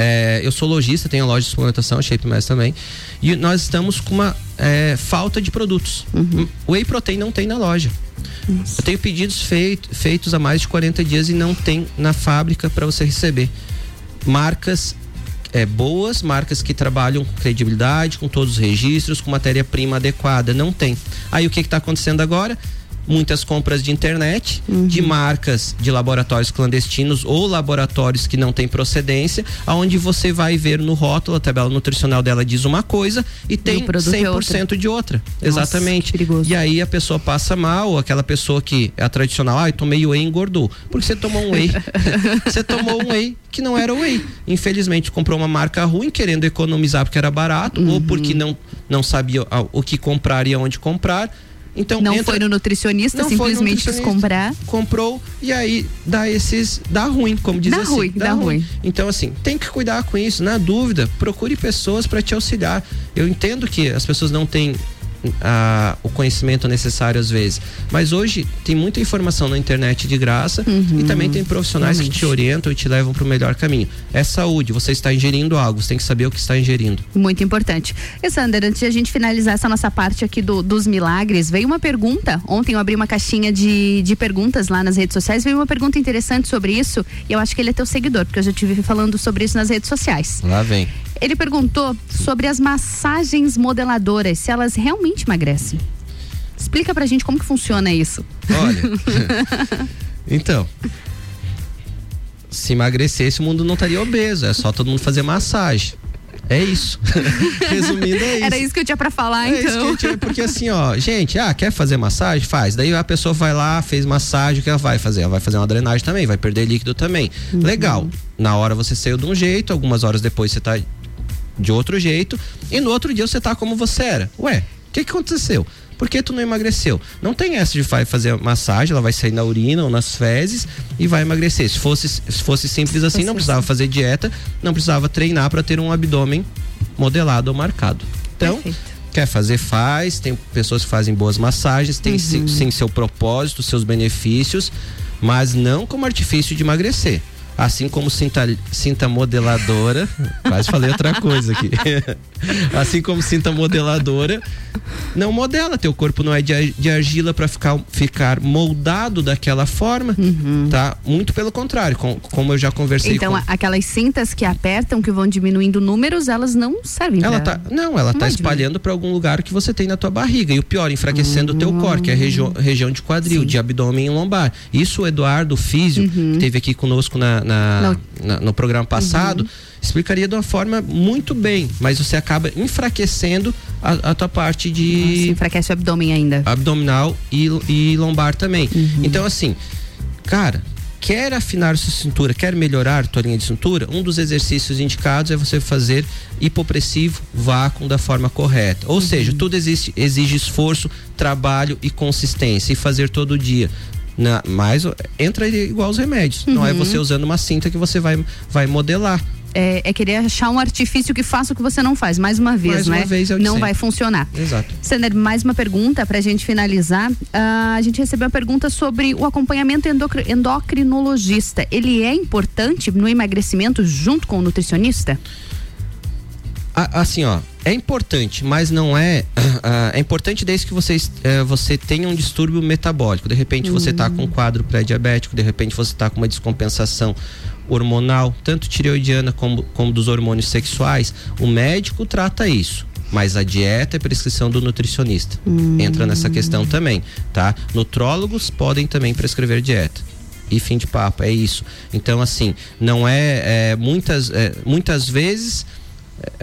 É, eu sou lojista, tenho loja de suplementação, Shape Mass também, e nós estamos com uma é, falta de produtos. Uhum. Whey Protein não tem na loja. Eu tenho pedidos feito, feitos há mais de 40 dias e não tem na fábrica para você receber. Marcas é, boas, marcas que trabalham com credibilidade, com todos os registros, com matéria-prima adequada. Não tem. Aí o que está acontecendo agora? Muitas compras de internet, Uhum. de marcas de laboratórios clandestinos ou laboratórios que não têm procedência, aonde você vai ver no rótulo, a tabela nutricional dela diz uma coisa e tem produto é 100% de outra. Nossa, Exatamente. E aí a pessoa passa mal, aquela pessoa que é a tradicional, ai, tomei whey e engordou. Porque você tomou um whey. (laughs) você tomou um whey que não era whey. Infelizmente comprou uma marca ruim, querendo economizar porque era barato ou porque não, não sabia ah, o que comprar e aonde comprar. Então Não entra- foi no nutricionista, simplesmente quis comprar. comprou e aí dá esses dá ruim, como diz Dá assim, ruim, dá ruim. Então assim, tem que cuidar com isso, na dúvida, procure pessoas para te auxiliar. Eu entendo que as pessoas não têm ah, o conhecimento necessário às vezes, mas hoje tem muita informação na internet de graça Uhum. e também tem profissionais que te orientam e te levam para o melhor caminho. É saúde, você está ingerindo algo, você tem que saber o que está ingerindo. Muito importante. E Sander, antes de a gente finalizar essa nossa parte aqui do- dos milagres, veio uma pergunta. Ontem eu abri uma caixinha de, de perguntas lá nas redes sociais. Veio uma pergunta interessante sobre isso. E eu acho que ele é teu seguidor, porque eu já tive falando sobre isso nas redes sociais. Lá vem. Ele perguntou sobre as massagens modeladoras, se elas realmente emagrecem. Explica pra gente como que funciona isso. Olha. (laughs) então. Se emagrecesse, o mundo não estaria obeso. É só todo mundo fazer massagem. É isso. (laughs) Resumindo, é isso. Era isso que eu tinha pra falar, É isso então. que eu tinha, porque assim, ó, gente, ah, quer fazer massagem? Faz. Daí a pessoa vai lá, fez massagem, o que ela vai fazer? Ela vai fazer uma drenagem também, vai perder líquido também. Uhum. Legal. Na hora você saiu de um jeito, algumas horas depois você tá de outro jeito, e no outro dia você tá como você era. Ué, o que que aconteceu? Por que tu não emagreceu? Não tem essa de fazer massagem, ela vai sair na urina ou nas fezes e vai emagrecer. Se fosse, se fosse simples assim, não precisava fazer dieta, não precisava treinar para ter um abdômen modelado ou marcado. Então, quer fazer, faz. Tem pessoas que fazem boas massagens, tem sim, sim seu propósito, seus benefícios, mas não como artifício de emagrecer. Assim como cinta, cinta modeladora, (laughs) quase falei outra coisa aqui. (laughs) assim como cinta modeladora, não modela. Teu corpo não é de, de argila para ficar, ficar moldado daquela forma, tá? Muito pelo contrário, com- como eu já conversei Então, com... aquelas cintas que apertam, que vão diminuindo números, elas não servem Ela pra- tá, não, ela tá vai espalhando para algum lugar que você tem na tua barriga. E o pior, enfraquecendo o teu core, que é a região, região de quadril, de abdômen e lombar. Isso o Eduardo, o físio, que teve aqui conosco na, na- na- no programa passado, explicaria de uma forma muito bem. Mas você acaba enfraquecendo a, a tua parte de. Nossa, enfraquece o abdômen ainda. Abdominal e, e lombar também. Então, assim, cara. Quer afinar sua cintura, quer melhorar tua linha de cintura? Um dos exercícios indicados é você fazer hipopressivo vácuo da forma correta. Ou seja, tudo exige esforço, trabalho e consistência e fazer todo dia. Na, mas entra igual os remédios. Não é Uhum. você usando uma cinta que você vai, vai modelar. É, é querer achar um artifício que faça o que você não faz, mais uma vez, Mais né? uma vez é não sempre. vai funcionar. Exato. Sander, mais uma pergunta pra gente finalizar. Ah, a gente recebeu uma pergunta sobre o acompanhamento endocri- endocrinologista. Ele é importante no emagrecimento junto com o nutricionista? Assim, ó, é importante, mas não é. (clears throat) ah, é importante desde que você, est- eh, você tenha um distúrbio metabólico. De repente você tá com um quadro pré-diabético, de repente você tá com uma descompensação hormonal, tanto tireoidiana como, como dos hormônios sexuais. O médico trata isso. Mas a dieta é prescrição do nutricionista. Entra nessa questão também, tá? Nutrólogos podem também prescrever dieta e fim de papo, é isso. Então, assim, não é, é, muitas, é, muitas vezes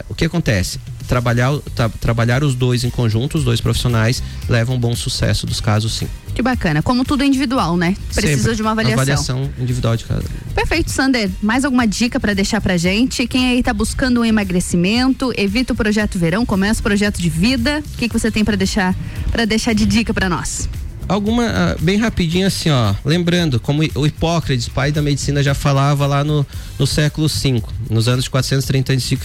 o que acontece? Trabalhar, tra- trabalhar os dois em conjunto, os dois profissionais, leva um bom sucesso dos casos, sim. Que bacana. Como tudo é individual, né? Precisa Sempre. de uma avaliação. Avaliação individual de cada. Perfeito, Sander. Mais alguma dica pra deixar pra gente? Quem aí tá buscando um emagrecimento, evita o projeto verão, começa o projeto de vida. O que, que você tem pra deixar para deixar de dica pra nós? Alguma, ah, bem rapidinho assim, ó. Lembrando, como o Hipócrates, pai da medicina, já falava lá no, no século V, nos anos de 430 a.C.,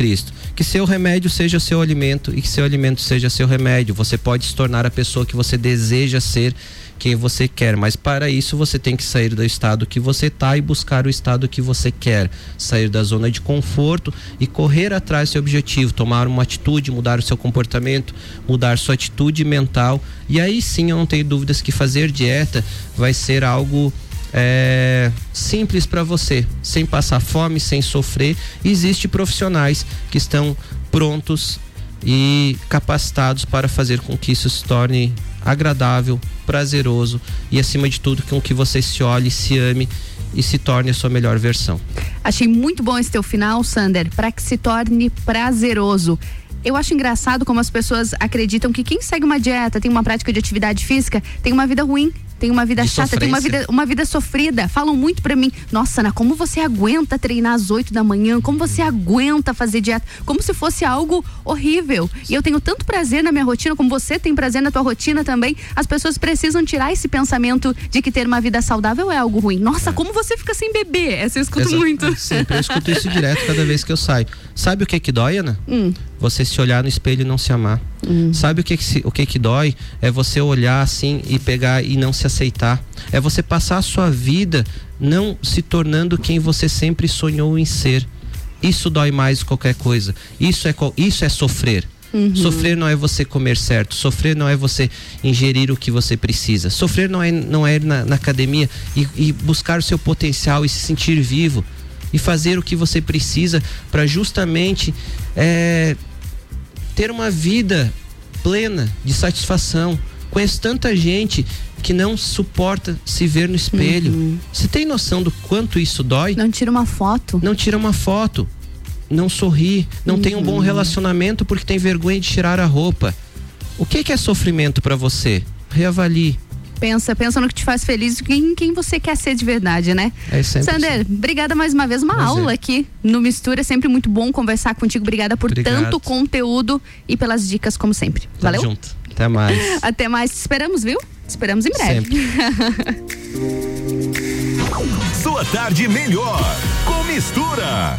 que seu remédio seja seu alimento e que seu alimento seja seu remédio. Você pode se tornar a pessoa que você deseja ser, quem você quer, mas para isso você tem que sair do estado que você está e buscar o estado que você quer, sair da zona de conforto e correr atrás do seu objetivo, tomar uma atitude, mudar o seu comportamento, mudar sua atitude mental e aí sim eu não tenho dúvidas que fazer dieta vai ser algo é, simples para você, sem passar fome, sem sofrer. Existe profissionais que estão prontos e capacitados para fazer com que isso se torne agradável, prazeroso e acima de tudo com que você se olhe, se ame e se torne a sua melhor versão. Achei muito bom esse teu final, Sander, para que se torne prazeroso. Eu acho engraçado como as pessoas acreditam que quem segue uma dieta, tem uma prática de atividade física, tem uma vida ruim tem uma vida De chata, tem uma sofrência. vida, uma vida sofrida. Falam muito pra mim, nossa, Ana, como você aguenta treinar às 8 da manhã? Como você aguenta fazer dieta? Como se fosse algo horrível. E eu tenho tanto prazer na minha rotina, como você tem prazer na tua rotina também. As pessoas precisam tirar esse pensamento de que ter uma vida saudável é algo ruim. Nossa, como você fica sem beber? Essa eu escuto muito. Sempre, eu escuto isso direto cada vez que eu saio. Sabe o que que dói, Ana? Hum. Você se olhar no espelho e não se amar. Hum. Sabe o que que, o que que dói? É você olhar assim e pegar e não se aceitar. É você passar a sua vida não se tornando quem você sempre sonhou em ser. Isso dói mais que qualquer coisa. Isso é, isso é sofrer. Uhum. Sofrer não é você comer certo. Sofrer não é você ingerir o que você precisa. Sofrer não é, não é ir na, na academia e, e buscar o seu potencial e se sentir vivo. E fazer o que você precisa para justamente é, ter uma vida plena de satisfação. Conheço tanta gente que não suporta se ver no espelho. Você tem noção do quanto isso dói? Não tira uma foto. Não tira uma foto. Não sorri. Não tem um bom relacionamento porque tem vergonha de tirar a roupa. O que, que é sofrimento para você? Reavalie. Pensa, pensa no que te faz feliz e em quem você quer ser de verdade, né? É sempre Sander, obrigada mais uma vez. Uma Prazer. aula aqui no Mistura. É sempre muito bom conversar contigo. Obrigada por Obrigado. tanto conteúdo e pelas dicas, como sempre. Tamo Valeu? junto. Até mais. (laughs) Até mais. Te esperamos, viu? Te esperamos em breve. (laughs) Sua tarde melhor com mistura.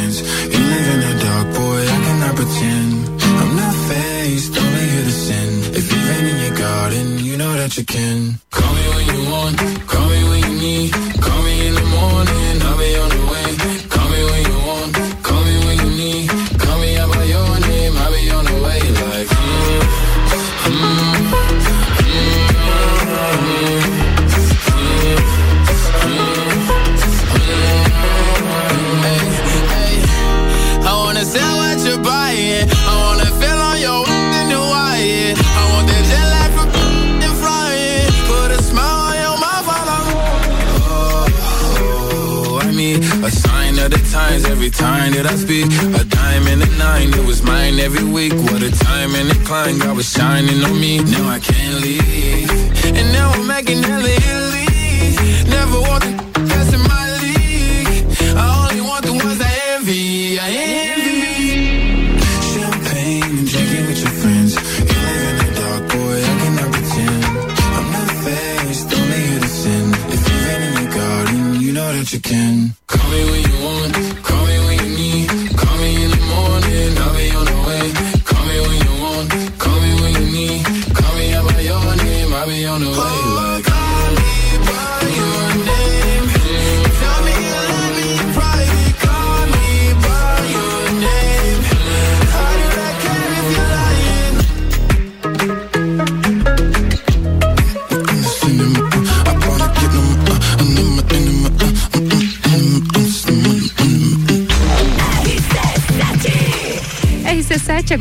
That you can. Time that I speak. A diamond and a nine, it was mine every week. What a time and a climb, God was shining on me. Now I can't leave. And now I'm making hella. Never want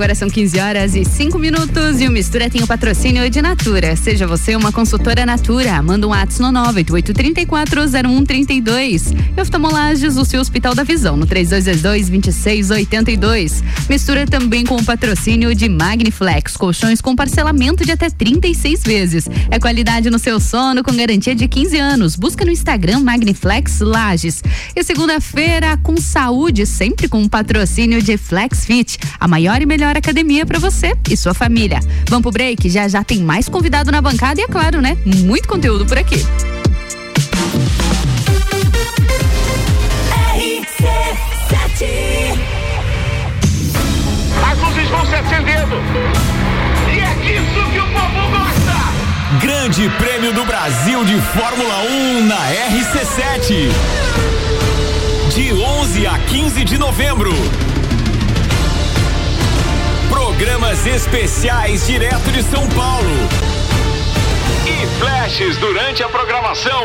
agora são 15 horas e 5 minutos e o Mistura tem o patrocínio de Natura. Seja você uma consultora Natura, manda um ato no 988340132. E oftalmolages, o seu Hospital da Visão, no 3222-2682. Mistura também com o patrocínio de Magniflex, colchões com parcelamento de até 36 vezes. É qualidade no seu sono com garantia de 15 anos. Busca no Instagram Magniflex Lages. E segunda-feira com saúde, sempre com o patrocínio de Flex Fit, a maior e melhor academia para você e sua família. Vamos pro break? Já já tem mais convidado na bancada e é claro, né? Muito conteúdo por aqui. As luzes vão se acendendo. E é disso que o povo gosta. Grande Prêmio do Brasil de Fórmula 1 na RC7. De 11 a 15 de novembro. Programas especiais direto de São Paulo. E flashes durante a programação.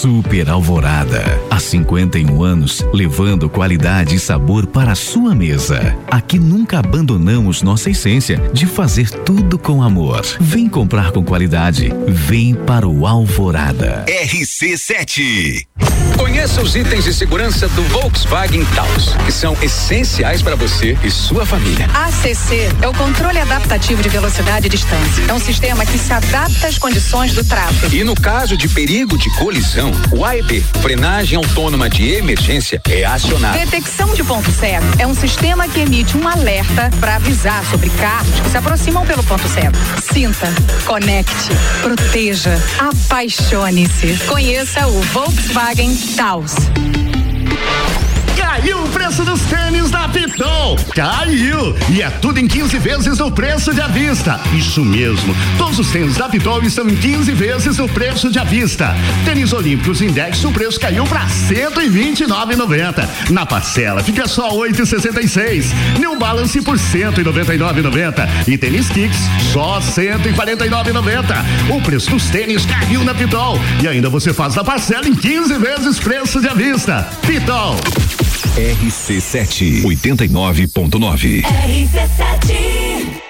Super Alvorada. Há 51 anos, levando qualidade e sabor para a sua mesa. Aqui nunca abandonamos nossa essência de fazer tudo com amor. Vem comprar com qualidade. Vem para o Alvorada. RC7. Conheça os itens de segurança do Volkswagen Taos, que são essenciais para você e sua família. ACC é o controle adaptativo de velocidade e distância. É um sistema que se adapta às condições do tráfego. E no caso de perigo de colisão, o AEB, frenagem autônoma de emergência, é acionado. Detecção de ponto cego é um sistema que emite um alerta para avisar sobre carros que se aproximam pelo ponto cego. Sinta, conecte, proteja, apaixone-se. Conheça o Volkswagen Taos. Caiu o preço dos tênis da Pitol. Caiu! E é tudo em 15 vezes no preço de à vista. Isso mesmo. Todos os tênis da Pitol estão em 15 vezes no preço de à vista. Tênis Olímpicos Index, o preço caiu para 129,90. Na parcela fica só 8,66. New Balance por 199,90. E tênis Kicks só 149,90. O preço dos tênis caiu na Pitol. E ainda você faz na parcela em 15 vezes preço de à vista. Pitol. RC7 89.9.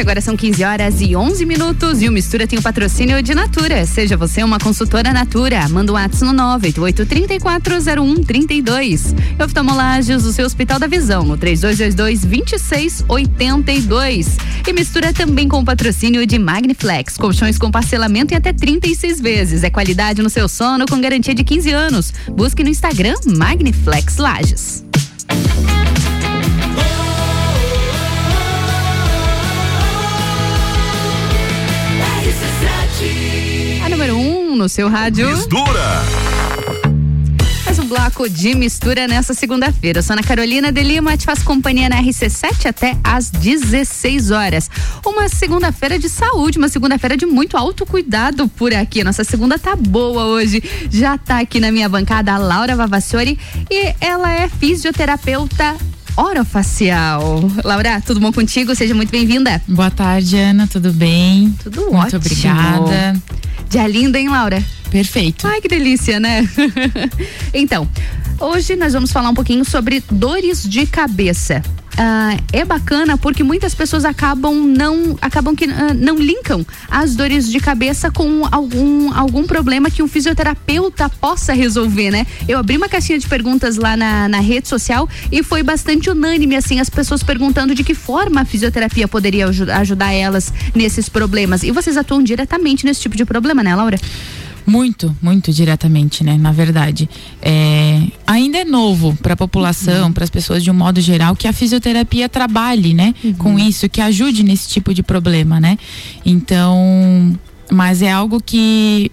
agora são 15 horas e 11 minutos e o Mistura tem o patrocínio de Natura. Seja você uma consultora Natura. Manda um WhatsApp no 988-340132. Oftalmolages, o seu Hospital da Visão, no 3222-2682. E mistura também com o patrocínio de Magniflex. Colchões com parcelamento em até 36 vezes. É qualidade no seu sono com garantia de 15 anos. Busque no Instagram Magniflex Lages. No seu rádio. Mistura. Faz o bloco de mistura nessa segunda-feira. Eu sou Ana Carolina de Lima, te faço companhia na RC7 até às 16 horas. Uma segunda-feira de saúde, uma segunda-feira de muito autocuidado por aqui. Nossa segunda tá boa hoje. Já tá aqui na minha bancada a Laura Vavassori e ela é fisioterapeuta orofacial. Laura, tudo bom contigo? Seja muito bem-vinda. Boa tarde, Ana, tudo bem? Tudo Muito ótimo. obrigada. Dia linda, hein, Laura? Perfeito. Ai, que delícia, né? (laughs) então, hoje nós vamos falar um pouquinho sobre dores de cabeça. Ah, é bacana porque muitas pessoas acabam não acabam que ah, não linkam as dores de cabeça com algum algum problema que um fisioterapeuta possa resolver, né? Eu abri uma caixinha de perguntas lá na, na rede social e foi bastante unânime assim as pessoas perguntando de que forma a fisioterapia poderia aju- ajudar elas nesses problemas. E vocês atuam diretamente nesse tipo de problema, né, Laura? Muito, muito diretamente, né? Na verdade, é, ainda é novo para a população, para as pessoas de um modo geral, que a fisioterapia trabalhe, né? Com isso, que ajude nesse tipo de problema, né? Então, mas é algo que,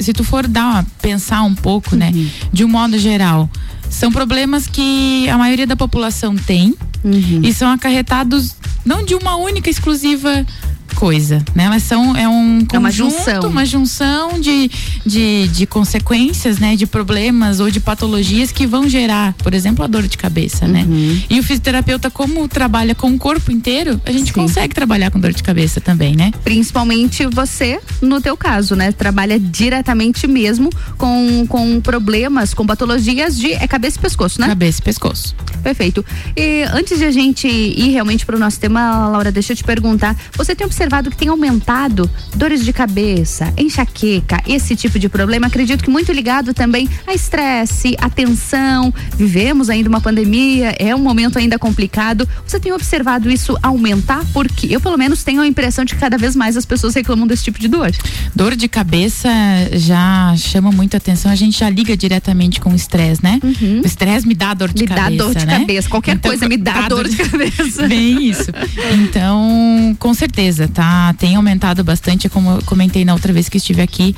se tu for dar, pensar um pouco, né? De um modo geral, são problemas que a maioria da população tem e são acarretados não de uma única exclusiva coisa, né? Elas são é um É uma conjunto, junção. uma junção de, de, de consequências, né? De problemas ou de patologias que vão gerar, por exemplo, a dor de cabeça, né? Uhum. E o fisioterapeuta, como trabalha com o corpo inteiro, a gente consegue trabalhar com dor de cabeça também, né? Principalmente você, no teu caso, né? Trabalha diretamente mesmo com, com problemas, com patologias de é cabeça e pescoço, né? Cabeça e pescoço. Perfeito. E antes de a gente ir realmente para o nosso tema, Laura, deixa eu te perguntar. Você tem observado que tem aumentado dores de cabeça, enxaqueca, esse tipo de problema? Acredito que muito ligado também a estresse, a tensão. Vivemos ainda uma pandemia, é um momento ainda complicado. Você tem observado isso aumentar? Porque eu, pelo menos, tenho a impressão de que cada vez mais as pessoas reclamam desse tipo de dor. Dor de cabeça já chama muito atenção, a gente já liga diretamente com o estresse, né? O estresse me dá dor de Uhum. Me dá cabeça. dor de né? cabeça. Qualquer coisa me dá dor de (laughs) cabeça. Bem isso. Então, com certeza, tá? Tem aumentado bastante, como eu comentei na outra vez que estive aqui.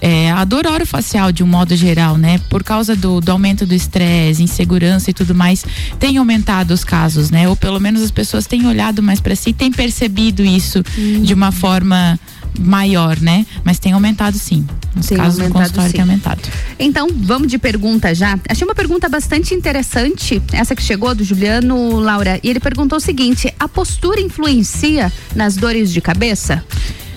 É, a dor orofacial, de um modo geral, né? Por causa do, do aumento do estresse, insegurança e tudo mais, tem aumentado os casos, né? Ou pelo menos as pessoas têm olhado mais para si, têm percebido isso de uma forma maior, né? Mas tem aumentado sim. Nos Tem casos aumentado, consultório sim. tem aumentado. Então, vamos de pergunta já. Achei uma pergunta bastante interessante, essa que chegou do Juliano Laura. E ele perguntou o seguinte: a postura influencia nas dores de cabeça?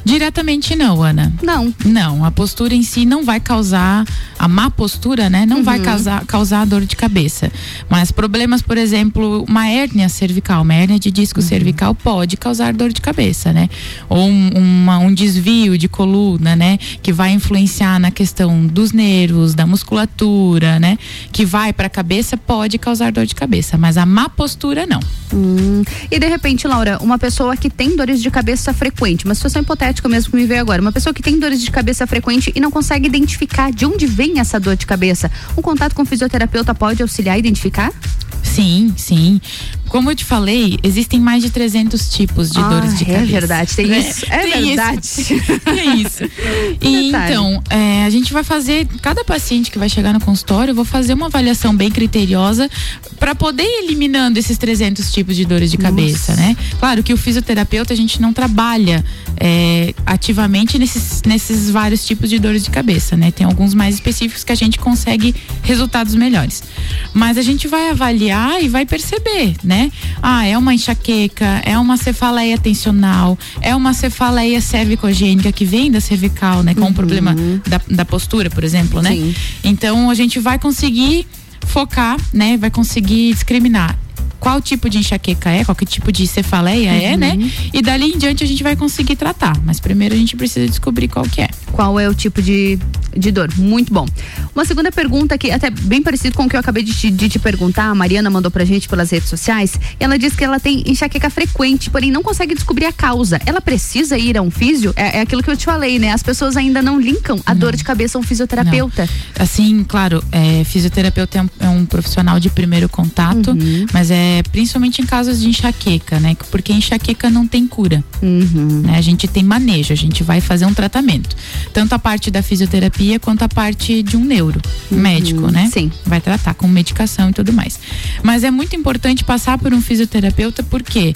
Diretamente não, Ana. Não. Não, a postura em si não vai causar, a má postura, né? Não vai causar, causar dor de cabeça. Mas problemas, por exemplo, uma hérnia cervical, uma hérnia de disco cervical pode causar dor de cabeça, né? Ou um, uma- um desvio de coluna, né? Que vai influenciar na questão dos nervos, da musculatura, né? Que vai para a cabeça pode causar dor de cabeça, mas a má postura não. Hum. E de repente, Laura, uma pessoa que tem dores de cabeça frequente, uma situação hipotética mesmo que me veio agora, uma pessoa que tem dores de cabeça frequente e não consegue identificar de onde vem essa dor de cabeça, um contato com o fisioterapeuta pode auxiliar a identificar? Sim, sim. Como eu te falei, existem mais de 300 tipos de Ah, dores de é cabeça. verdade, tem isso. É tem verdade. Isso. (laughs) tem isso. E Detalhe. então, é, a gente vai fazer, cada paciente que vai chegar no consultório, eu vou fazer uma avaliação bem criteriosa para poder ir eliminando esses 300 tipos de dores de cabeça, né? Claro que o fisioterapeuta, a gente não trabalha é, ativamente nesses, nesses vários tipos de dores de cabeça, né? Tem alguns mais específicos que a gente consegue resultados melhores. Mas a gente vai avaliar e vai perceber, né? Ah, é uma enxaqueca, é uma cefaleia tensional, é uma cefaleia cervicogênica que vem da cervical, né? Com um problema da, da postura, por exemplo, né? Sim. Então a gente vai conseguir focar, né? Vai conseguir discriminar qual tipo de enxaqueca é, qual que tipo de cefaleia é, né? E dali em diante a gente vai conseguir tratar. Mas primeiro a gente precisa descobrir qual que é. Qual é o tipo de, de dor? Muito bom. Uma segunda pergunta que até bem parecido com o que eu acabei de te, de te perguntar, a Mariana mandou pra gente pelas redes sociais. Ela diz que ela tem enxaqueca frequente, porém não consegue descobrir a causa. Ela precisa ir a um físio? É, é aquilo que eu te falei, né? As pessoas ainda não linkam a dor de cabeça a um fisioterapeuta. Assim, claro, é, fisioterapeuta é um, é um profissional de primeiro contato, Uhum. mas é principalmente em casos de enxaqueca, né? Porque enxaqueca não tem cura. Uhum. né? A gente tem manejo, a gente vai fazer um tratamento. Tanto a parte da fisioterapia quanto a parte de um neuro médico, né? Uhum. Sim. Vai tratar com medicação e tudo mais. Mas é muito importante passar por um fisioterapeuta porque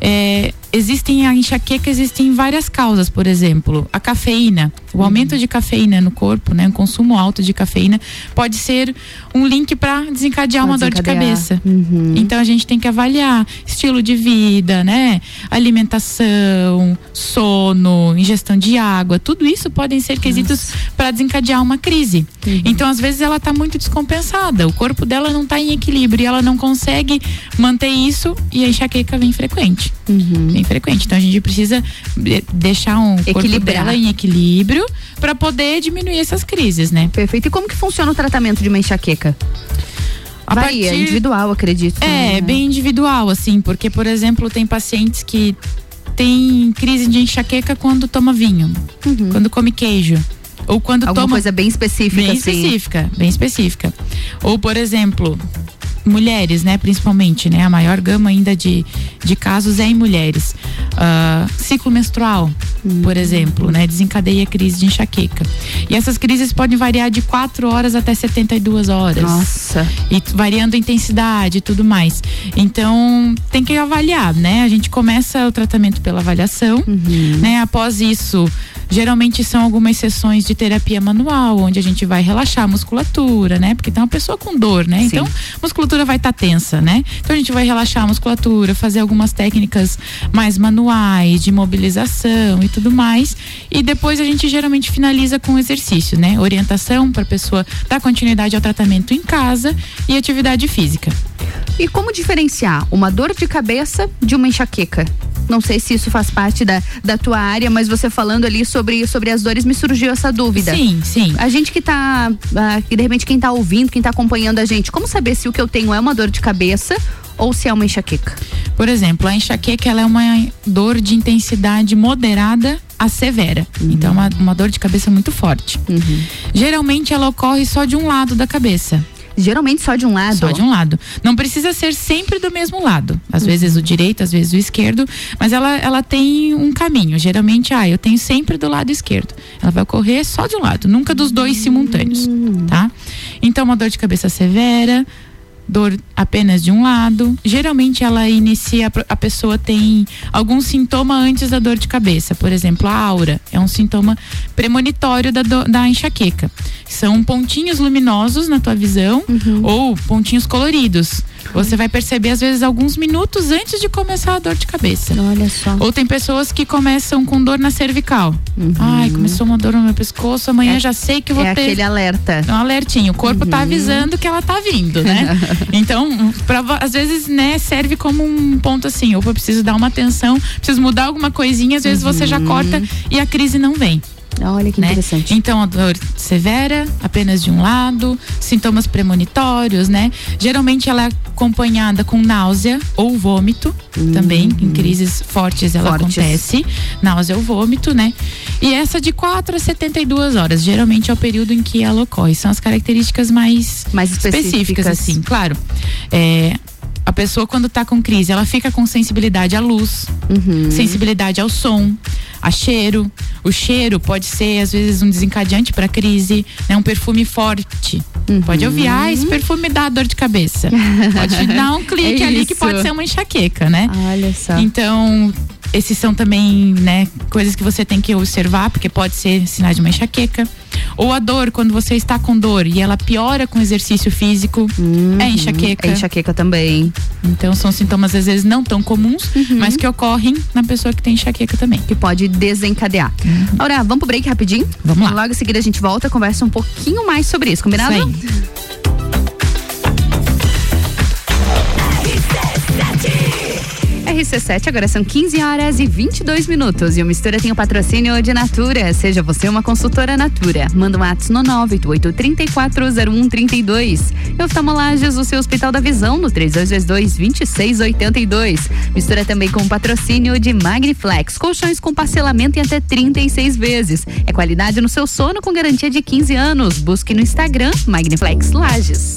é, existem a enxaqueca, existem várias causas, por exemplo, a cafeína, o aumento de cafeína no corpo, né? O consumo alto de cafeína pode ser um link para desencadear Pra uma dor de desencadear. cabeça. Uhum. Então a gente tem que avaliar estilo de vida, né? Alimentação, sono, ingestão de água, tudo isso podem ser quesitos para desencadear uma crise. Então às vezes ela tá muito descompensada, o corpo dela não tá em equilíbrio e ela não consegue manter isso e a enxaqueca vem frequente. Bem frequente. Então a gente precisa eh, deixar um corpo dela em equilíbrio para poder diminuir essas crises, né? Perfeito. E como que funciona o tratamento de uma enxaqueca? A Varia, partir- individual, acredito. É, né? bem individual, assim, porque, por exemplo, tem pacientes que têm crise de enxaqueca quando toma vinho, quando come queijo. Ou quando Uhum. Alguma toma. coisa bem específica, Bem assim. específica, bem específica. Ou, por exemplo, mulheres, né, principalmente, né? A maior gama ainda de, de casos é em mulheres. Ah, ciclo menstrual. por exemplo, né? Desencadeia crise de enxaqueca. E essas crises podem variar de 4 horas até 72 horas. Nossa. E variando a intensidade e tudo mais. Então, tem que avaliar, né? A gente começa o tratamento pela avaliação, né? Após isso, geralmente são algumas sessões de terapia manual, onde a gente vai relaxar a musculatura, né? Porque tem uma pessoa com dor, né? Então, a musculatura vai estar tensa, né? Então, a gente vai relaxar a musculatura, fazer algumas técnicas mais manuais, de mobilização e tudo mais. E depois a gente geralmente finaliza com exercício, né? Orientação para a pessoa dar continuidade ao tratamento em casa e atividade física. E como diferenciar uma dor de cabeça de uma enxaqueca? Não sei se isso faz parte da, da tua área, mas você falando ali sobre, sobre as dores me surgiu essa dúvida. Sim, sim. A gente que tá, ah, que de repente quem tá ouvindo, quem tá acompanhando a gente, como saber se o que eu tenho é uma dor de cabeça ou se é uma enxaqueca? Por exemplo, a enxaqueca ela é uma dor de intensidade moderada a severa. Então, é uma, uma dor de cabeça muito forte. Geralmente, ela ocorre só de um lado da cabeça. Geralmente só de um lado? Só de um lado. Não precisa ser sempre do mesmo lado. Às vezes o direito, às vezes o esquerdo, mas ela, ela tem um caminho. Geralmente, ah, eu tenho sempre do lado esquerdo. Ela vai ocorrer só de um lado, nunca dos dois simultâneos, tá? Então, uma dor de cabeça severa, dor apenas de um lado. Geralmente ela inicia, a pessoa tem algum sintoma antes da dor de cabeça. Por exemplo, a aura é um sintoma premonitório da, do- da enxaqueca. São pontinhos luminosos na tua visão ou pontinhos coloridos. Você vai perceber às vezes alguns minutos antes de começar a dor de cabeça. Olha só. Ou tem pessoas que começam com dor na cervical. Ai, começou uma dor no meu pescoço, amanhã já sei que vou é ter. aquele alerta. É um alertinho. O corpo tá avisando que ela tá vindo, né? (laughs) então, pra, às vezes, né, serve como um ponto assim, ou eu preciso dar uma atenção, preciso mudar alguma coisinha, às vezes você já corta e a crise não vem. Olha que né? interessante. Então, a dor severa, apenas de um lado, sintomas premonitórios, né? Geralmente ela é acompanhada com náusea ou vômito, também, em crises fortes ela Fortes. acontece, náusea ou vômito, né? E essa de 4 a 72 horas, geralmente é o período em que ela ocorre. São as características mais, Mais específicas. assim, claro. É, a pessoa quando tá com crise, ela fica com sensibilidade à luz, Uhum. sensibilidade ao som, a cheiro. O cheiro pode ser às vezes um desencadeante para crise, né? Um perfume forte. Uhum. Pode ouvir, ah, esse perfume dá dor de cabeça. Pode (laughs) dar um clique É ali que pode ser uma enxaqueca, né? Olha só. Então, esses são também, né, coisas que você tem que observar, porque pode ser sinal de uma enxaqueca. Ou a dor, quando você está com dor e ela piora com exercício físico, é enxaqueca. É enxaqueca também. Então são sintomas às vezes não tão comuns, mas que ocorrem na pessoa que tem enxaqueca também. Que pode desencadear. Agora, vamos pro break rapidinho? Vamos lá. Logo em seguida a gente volta, conversa um pouquinho mais sobre isso, combinado? Isso RC7, agora são 15 horas e 22 minutos. E o Mistura tem o patrocínio de Natura. Seja você uma consultora Natura. Manda um ato no 988-340132. E oftalmolages, o seu Hospital da Visão, no 3222-2682. Mistura também com o patrocínio de Magniflex. Colchões com parcelamento em até 36 vezes. É qualidade no seu sono com garantia de 15 anos. Busque no Instagram Magniflex Lages.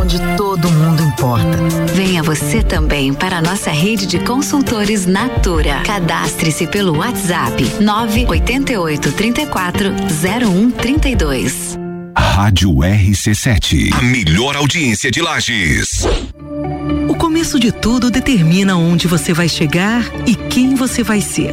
Onde todo mundo importa. Venha você também para a nossa rede de consultores Natura. Cadastre-se pelo WhatsApp 988 34 0132. Rádio RC7. A melhor audiência de Lages. O começo de tudo determina onde você vai chegar e quem você vai ser.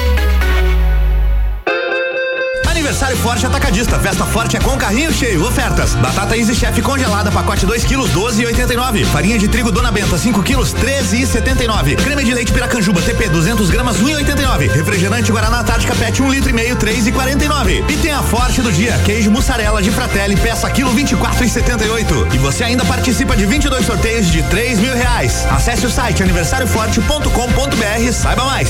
Aniversário Forte Atacadista. Festa Forte é com carrinho cheio. Ofertas. Batata Easy Chef congelada, pacote 2 quilos, 12,89. Farinha de trigo Dona Benta, 5 quilos, 13,79. Creme de leite Piracanjuba TP, 200 gramas, 1,89. Refrigerante Guaraná Antártica Pet, 1 litro e meio, 3,49. E tem a Forte do dia, queijo mussarela de Fratelli, peça quilo 24,78. E você ainda participa de 22 sorteios de 3 mil reais. Acesse o site aniversarioforte.com.br, saiba mais.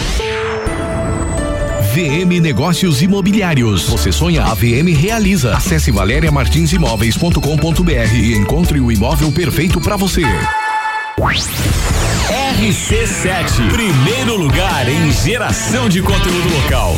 VM Negócios Imobiliários. Você sonha, a VM realiza. Acesse valeriamartinsimóveis.com.br e encontre o imóvel perfeito para você. RC7, primeiro lugar em geração de conteúdo local.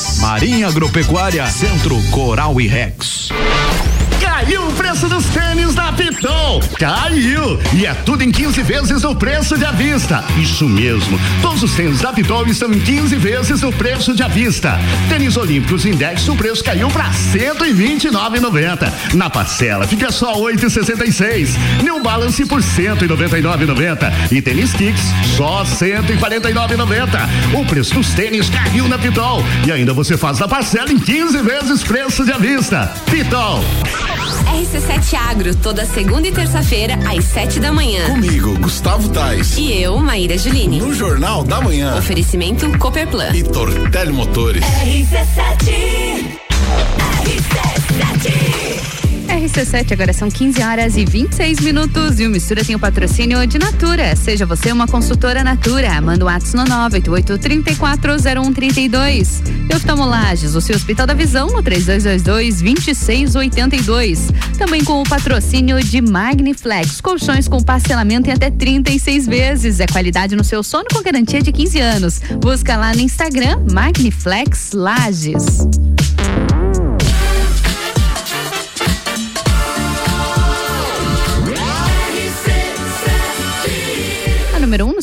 Marinha Agropecuária, Centro Coral e Rex. Caiu o preço dos tênis da Pitol. Caiu! E é tudo em 15 vezes o preço de à vista. Isso mesmo. Todos os tênis da Pitol estão em 15 vezes o preço de à vista. Tênis Olímpicos Index, o preço caiu para 129,90. Na parcela fica só 8,66. New Balance por 199,90. E tênis Kicks só 149,90. O preço dos tênis caiu na Pitol. E ainda você faz na parcela em 15 vezes preço de à vista. Pitol. RC7 Agro, toda segunda e terça-feira, às sete da manhã. Comigo, Gustavo Tais. E eu, Maíra Juline. No Jornal da Manhã. Oferecimento Cooperplan. E Tortelli Motores. RC7. RC7, agora são 15 horas e 26 minutos e o Mistura tem o patrocínio de Natura. Seja você uma consultora Natura. Manda o um WhatsApp no 988-340132. E Oftalmolages, o seu Hospital da Visão no 3222-2682. Também com o patrocínio de Magniflex, colchões com parcelamento em até 36 vezes. É qualidade no seu sono com garantia de 15 anos. Busca lá no Instagram Magniflex Lages.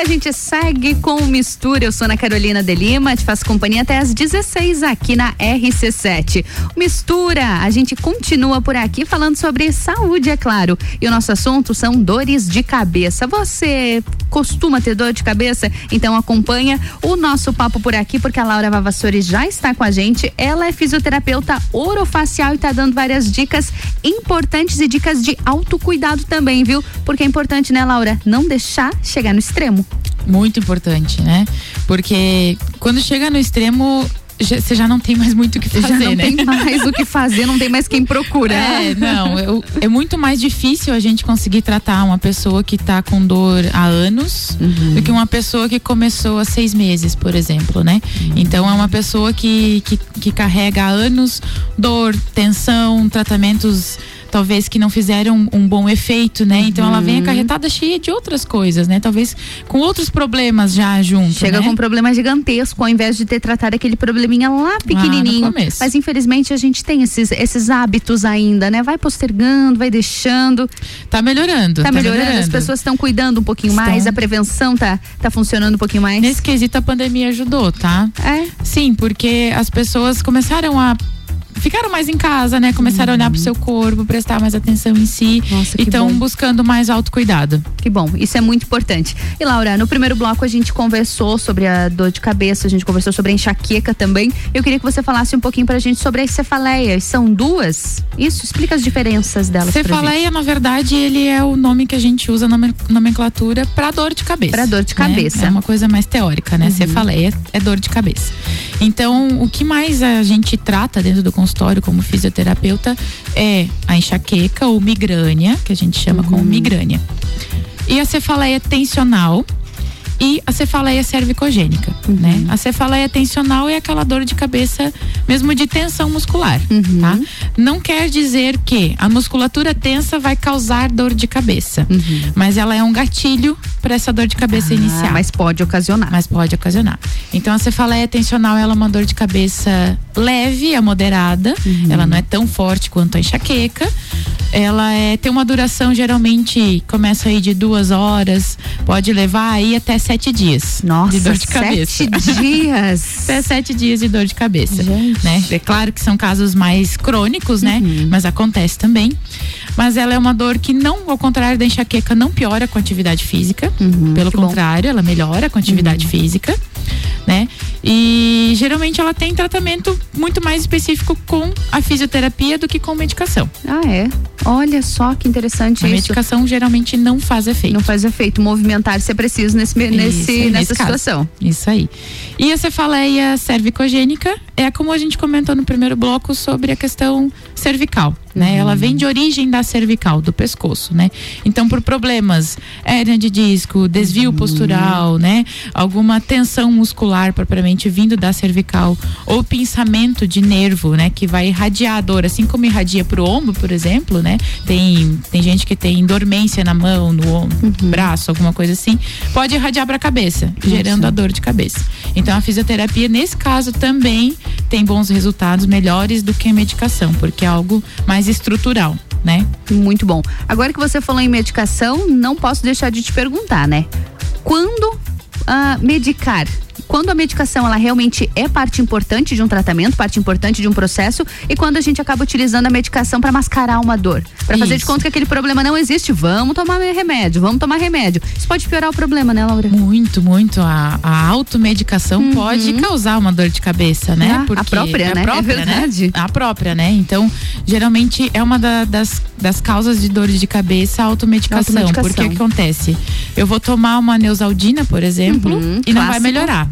A gente segue com o Mistura. Eu sou Ana Carolina de Lima, te faço companhia até às 16 aqui na RC7. Mistura, a gente continua por aqui falando sobre saúde, é claro. E o nosso assunto são dores de cabeça. Você costuma ter dor de cabeça? Então acompanha o nosso papo por aqui, porque a Laura Vavassori já está com a gente. Ela é fisioterapeuta orofacial e está dando várias dicas importantes e dicas de autocuidado também, viu? Porque é importante, né, Laura? Não deixar chegar no extremo. Muito importante, né? Porque quando chega no extremo, você já não tem mais muito o que fazer, Já não né? tem mais o que fazer, não tem mais quem procura. É, não, eu- é muito mais difícil a gente conseguir tratar uma pessoa que tá com dor há anos Uhum. do que uma pessoa que começou há seis meses, por exemplo, né? Uhum. Então é uma pessoa que, que, que carrega há anos dor, tensão, tratamentos talvez que não fizeram um bom efeito, né? Então ela Uhum. vem acarretada cheia de outras coisas, né? Talvez com outros problemas já junto, Chega né? com um problema gigantesco, ao invés de ter tratado aquele probleminha lá pequenininho. começo. Mas infelizmente a gente tem esses, esses hábitos ainda, né? Vai postergando, vai deixando. Tá melhorando. Tá, tá melhorando, as melhorando. pessoas estão cuidando um pouquinho mais, Estão. a prevenção tá, tá funcionando um pouquinho mais. Nesse quesito a pandemia ajudou, tá? É? Sim, porque as pessoas começaram a ficaram mais em casa, né? Começaram a olhar pro seu corpo, prestar mais atenção em si e estão buscando mais autocuidado. Que bom, isso é muito importante. E Laura, no primeiro bloco a gente conversou sobre a dor de cabeça, a gente conversou sobre a enxaqueca também. Eu queria que você falasse um pouquinho pra gente sobre as cefaleias. São duas? Isso? Explica as diferenças delas. Cefaleia, na verdade, ele é o nome que a gente usa na nomen- nomenclatura para dor de cabeça. Pra dor de né? cabeça. É uma coisa mais teórica, né? Cefaleia é dor de cabeça. Então, o que mais a gente trata dentro do consultório como fisioterapeuta é a enxaqueca ou migrânia, que a gente chama como migrânia. E a cefaleia tensional e a cefaleia cervicogênica, né? A cefaleia tensional é aquela dor de cabeça mesmo de tensão muscular, tá? Não quer dizer que a musculatura tensa vai causar dor de cabeça, mas ela é um gatilho para essa dor de cabeça inicial. Ah, Mas pode ocasionar. Mas pode ocasionar. Então a cefaleia tensional ela é uma dor de cabeça leve a moderada, ela não é tão forte quanto a enxaqueca. Ela é, tem uma duração geralmente começa aí de duas horas, pode levar aí até sete dias Nossa, de dor de cabeça. sete dias. (laughs) até sete dias de dor de cabeça, né? É claro que são casos mais crônicos, né? Uhum. Mas acontece também. Mas ela é uma dor que não, ao contrário da enxaqueca, não piora com a atividade física. Uhum, Pelo contrário, ela melhora com a atividade física, né? E geralmente ela tem tratamento muito mais específico com a fisioterapia do que com medicação. Ah, é? Olha só que interessante A isso. medicação geralmente não faz efeito. Não faz efeito movimentar se é preciso nesse, nesse, aí, nessa nesse caso. situação. Isso aí. E a cefaleia cervicogênica é como a gente comentou no primeiro bloco sobre a questão cervical, né? Ela vem de origem da cervical, do pescoço, né? Então, por problemas hérnia de disco, desvio postural, né? Alguma tensão muscular propriamente vindo da cervical ou pinçamento de nervo, né? Que vai irradiar a dor, assim como irradia pro ombro, por exemplo, né? Tem, tem gente que tem dormência na mão, no ombro, braço, alguma coisa assim. Pode irradiar para a cabeça, gerando a dor de cabeça. Então a fisioterapia, nesse caso, também tem bons resultados, melhores do que a medicação, porque é algo mais estrutural, né? Muito bom. Agora que você falou em medicação, não posso deixar de te perguntar, né? Quando ah, medicar? Quando a medicação ela realmente é parte importante de um tratamento, parte importante de um processo, e quando a gente acaba utilizando a medicação para mascarar uma dor, para fazer de conta que aquele problema não existe, vamos tomar remédio, vamos tomar remédio. Isso pode piorar o problema, né, Laura? Muito, muito. A, a automedicação pode causar uma dor de cabeça, né? Uhum. Ah, a própria, é né? A própria, É verdade. Né? A própria, né? Então, geralmente é uma da- das, das causas de dores de cabeça a automedicação. Automedicação. Porque o que acontece? Eu vou tomar uma neusaldina, por exemplo, Uhum, e não vai melhorar.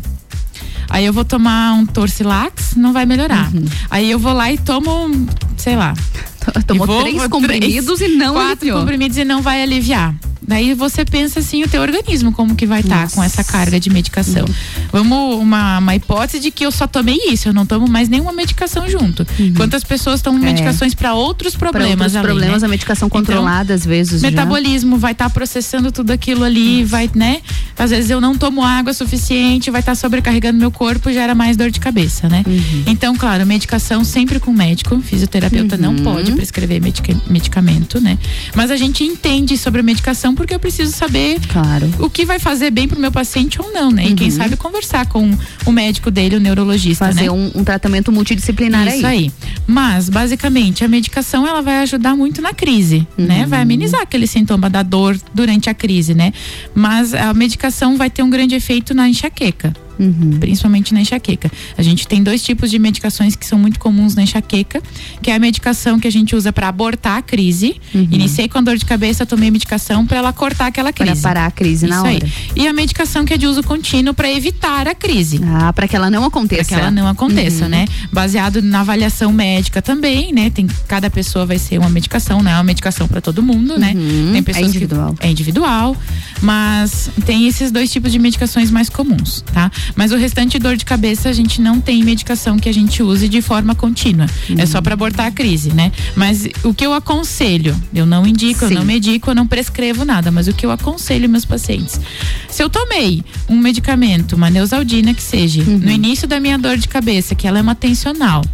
Aí eu vou tomar um Torcilax, não vai melhorar. Uhum. Aí eu vou lá e tomo, sei lá. (laughs) Tomou vou- três vou- comprimidos e não Quatro aliviou. comprimidos e não vai aliviar. Daí você pensa assim, o teu organismo como que vai estar com essa carga de medicação. Vamos, uma, uma hipótese de que eu só tomei isso, eu não tomo mais nenhuma medicação junto. Quantas pessoas tomam É. medicações para outros problemas outros ali, problemas, né? a medicação Então, controlada às vezes. já. Metabolismo vai estar processando tudo aquilo ali, vai, né? Às vezes eu não tomo água suficiente, vai estar sobrecarregando meu corpo, gera mais dor de cabeça, né? Uhum. Então, claro, medicação sempre com médico, fisioterapeuta não Uhum. pode prescrever medica- medicamento, né? Mas a gente entende sobre a medicação porque eu preciso saber claro. o que vai fazer bem pro meu paciente ou não, né? E quem Uhum. sabe conversar com o médico dele, o neurologista, Fazer né? um, um tratamento multidisciplinar Isso aí. Mas, basicamente, a medicação ela vai ajudar muito na crise, né? Uhum. Vai amenizar aquele sintoma da dor durante a crise, né? Mas a medicação vai ter um grande efeito na enxaqueca. Uhum. Principalmente na enxaqueca. A gente tem dois tipos de medicações que são muito comuns na enxaqueca, que é a medicação que a gente usa para abortar a crise. Uhum. Iniciei com a dor de cabeça, tomei medicação para ela cortar aquela Pra crise. parar a crise na Isso aí. hora. E a medicação que é de uso contínuo para evitar a crise. Ah, para que ela não aconteça. Para que ela não aconteça, Uhum. né? Baseado na avaliação médica também, né? Tem cada pessoa vai ser uma medicação, não é uma medicação para todo mundo, né? Uhum. Tem pessoas É individual. que é individual, mas tem esses dois tipos de medicações mais comuns, tá? Mas o restante dor de cabeça a gente não tem medicação que a gente use de forma contínua. É só para abortar a crise, né? Mas o que eu aconselho, eu não indico, eu Sim. não medico, eu não prescrevo nada, mas o que eu aconselho meus pacientes, se eu tomei um medicamento, uma neusaldina que seja, Uhum. no início da minha dor de cabeça, que ela é uma tensional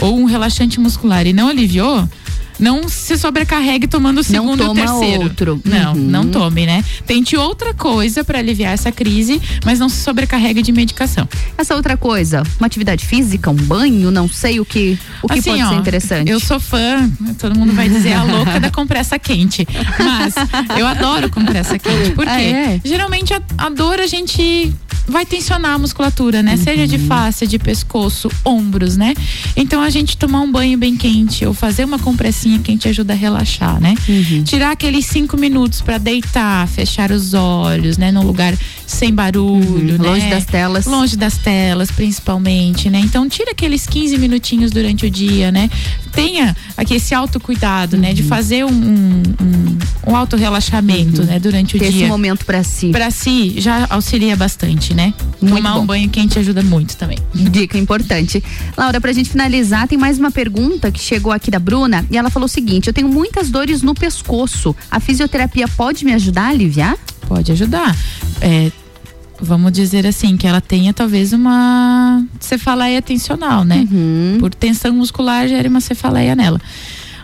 ou um relaxante muscular e não aliviou, não se sobrecarregue tomando o segundo toma e o terceiro. outro. Não, Uhum. não tome, né? Tente outra coisa para aliviar essa crise, mas não se sobrecarregue de medicação. Essa outra coisa, uma atividade física, um banho, não sei o que, o que Assim, pode ó, ser interessante. Eu sou fã, todo mundo vai dizer a louca da compressa quente. Mas eu adoro compressa quente. Por quê? Ah, é? Geralmente a, a dor a gente vai tensionar a musculatura, né? Seja de Uhum. face, de pescoço, ombros, né? Então a gente tomar um banho bem quente ou fazer uma compressinha quente ajuda a relaxar, né? Uhum. Tirar aqueles cinco minutos para deitar, fechar os olhos, né? Num lugar sem barulho, Uhum. né? Longe das telas. Longe das telas, principalmente, né? Então tira aqueles 15 minutinhos durante o dia, né? Tenha aqui esse autocuidado, né? Uhum. De fazer um, um, um, um auto relaxamento, né? Durante o Ter dia. esse momento para si. Pra si já auxilia bastante, né? Muito Tomar bom. um banho quente ajuda muito também. Dica importante. Laura, pra gente finalizar, tem mais uma pergunta que chegou aqui da Bruna e ela falou o seguinte: eu tenho muitas dores no pescoço. A fisioterapia pode me ajudar a aliviar? Pode ajudar. É, vamos dizer assim, que ela tenha talvez uma cefaleia tensional, né? Uhum. Por tensão muscular gera uma cefaleia nela.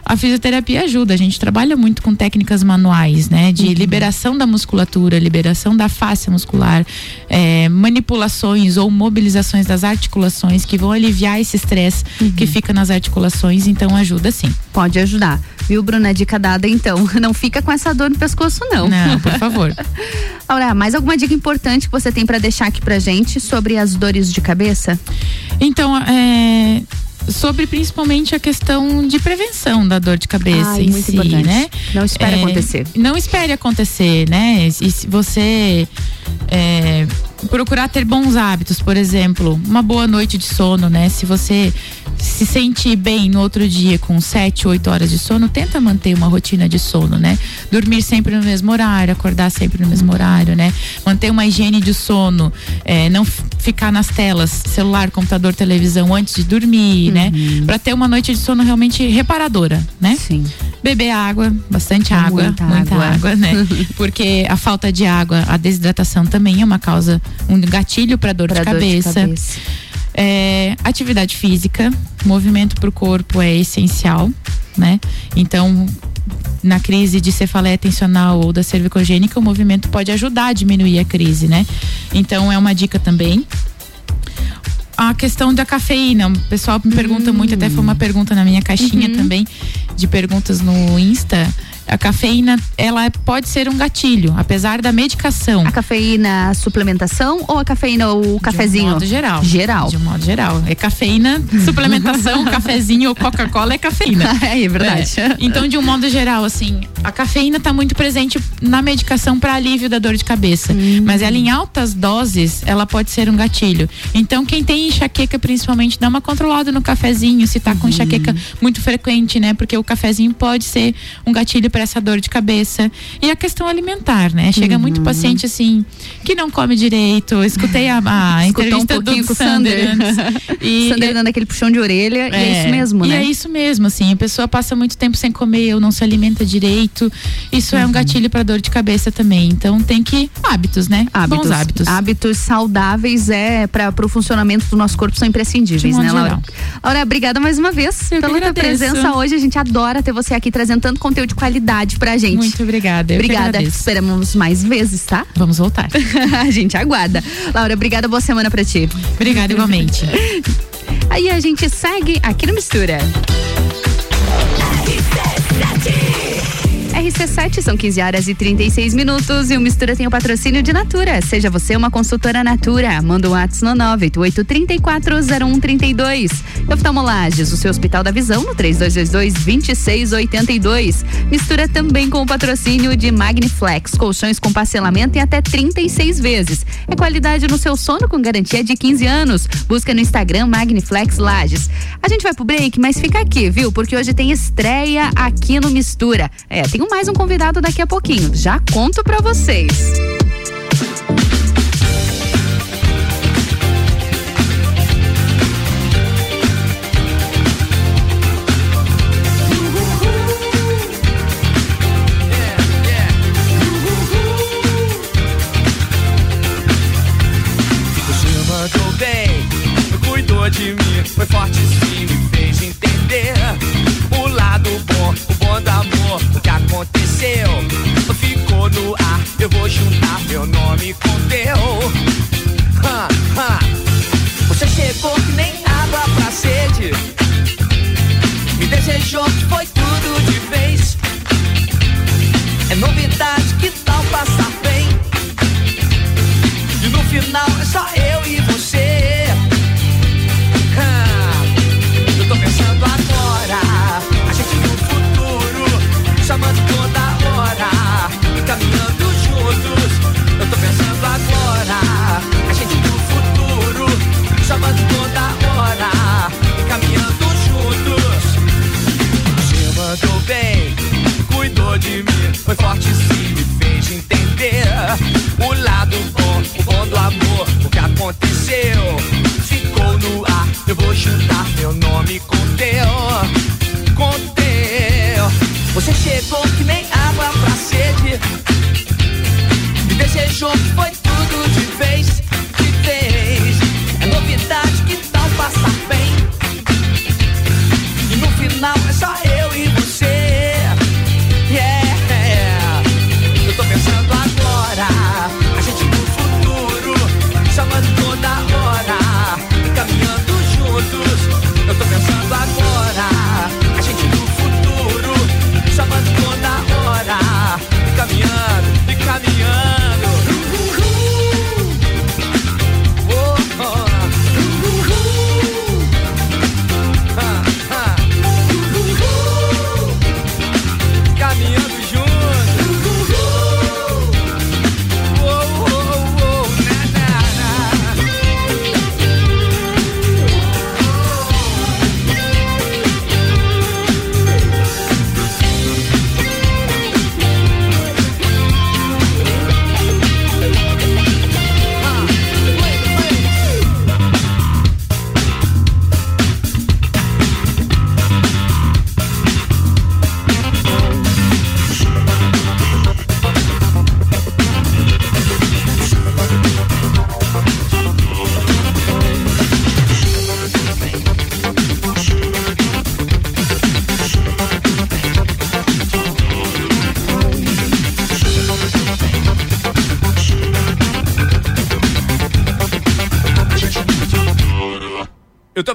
A fisioterapia ajuda, a gente trabalha muito com técnicas manuais, né? De liberação da musculatura, liberação da face muscular, é, manipulações ou mobilizações das articulações que vão aliviar esse estresse que fica nas articulações, então ajuda sim. Pode ajudar. Viu, Bruna? Dica dada então. (laughs) Não fica com essa dor no pescoço, não. Não, (laughs) por favor. Laura, mais alguma dica importante que você tem pra deixar aqui pra gente sobre as dores de cabeça? Então, é, sobre principalmente a questão de prevenção da dor de cabeça Ai, em muito si, importante. né? Não espere acontecer. Não espere acontecer, né? E se você é, procurar ter bons hábitos, por exemplo, uma boa noite de sono, né? Se você se sente bem no outro dia com sete, oito horas de sono, tenta manter uma rotina de sono, né? Dormir sempre no mesmo horário, acordar sempre no mesmo horário, né? Manter uma higiene de sono, é, não ficar nas telas, celular, computador, televisão antes de dormir, né? Pra ter uma noite de sono realmente reparadora, né? Uhum. Sim. Beber água, bastante água, Muita muita, água. água. né? (laughs) Porque a falta de água, a desidratação também é uma causa, um gatilho para dor, Pra de dor de cabeça. cabeça. É, atividade física, movimento para o corpo é essencial, né? Então, na crise de cefaleia tensional ou da cervicogênica, o movimento pode ajudar a diminuir a crise, né? Então, é uma dica também. A questão da cafeína, o pessoal me pergunta muito, até foi uma pergunta na minha caixinha Uhum. também, de perguntas no Insta. A cafeína, ela pode ser um gatilho, apesar da medicação. A cafeína, a suplementação ou a cafeína, o cafezinho? De um modo geral. Geral. De um modo geral. É cafeína, suplementação, (laughs) cafezinho ou Coca-Cola é cafeína. (laughs) É, é verdade. É. Então, de um modo geral, assim, a cafeína está muito presente na medicação para alívio da dor de cabeça. Hum. Mas ela em altas doses, ela pode ser um gatilho. Então, quem tem enxaqueca, principalmente, dá uma controlada no cafezinho, se tá Uhum. com enxaqueca muito frequente, né? Porque o cafezinho pode ser um gatilho para essa dor de cabeça. E a questão alimentar, né? Chega muito Uhum. paciente assim que não come direito. Escutei a, a (laughs) um entrevista pouquinho do com Sander. (laughs) E Sander dando aquele puxão de orelha e é isso mesmo, e né? é isso mesmo, assim, a pessoa passa muito tempo sem comer ou não se alimenta direito. Isso Uhum. é um gatilho para dor de cabeça também. Então tem que hábitos, né? Hábitos, Bons hábitos. Hábitos saudáveis é para o funcionamento do nosso corpo são imprescindíveis, né, Laura? geral. Laura, obrigada mais uma vez Eu pela tua presença hoje. A gente adora ter você aqui trazendo tanto conteúdo de qualidade novidade pra gente. Muito obrigada. Obrigada. Esperamos mais vezes, tá? Vamos voltar. (laughs) a gente aguarda. Laura, obrigada. Boa semana pra ti. Obrigada igualmente. Aí a gente segue aqui no Mistura. RC7 são 15 horas e 36 minutos e o Mistura tem o patrocínio de Natura. Seja você uma consultora Natura. Manda um WhatsApp no 988340132. Oftalmolages, o seu Hospital da Visão no 3222-2682. Mistura também com o patrocínio de Magniflex, colchões com parcelamento em até 36 vezes. É qualidade no seu sono com garantia de 15 anos. Busca no Instagram Magniflex Lages. A gente vai pro break, mas fica aqui, viu? Porque hoje tem estreia aqui no Mistura. É, tem mais um convidado daqui a pouquinho. Já conto pra vocês.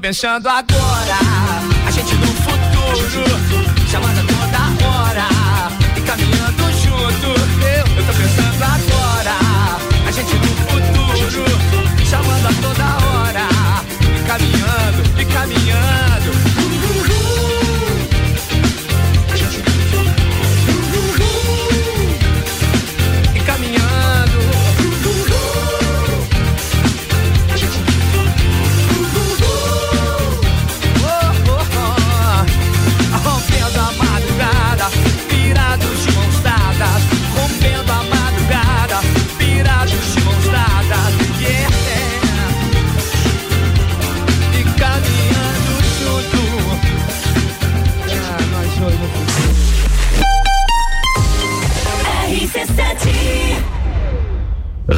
Pensando a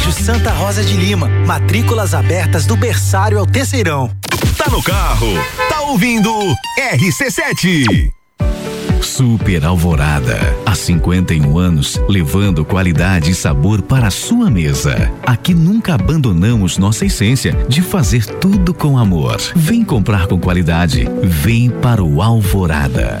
Colégio Santa Rosa de Lima, matrículas abertas do berçário ao terceirão. Tá no carro, tá ouvindo RC7. Super Alvorada. Há 51 anos, levando qualidade e sabor para a sua mesa. Aqui nunca abandonamos nossa essência de fazer tudo com amor. Vem comprar com qualidade. Vem para o Alvorada.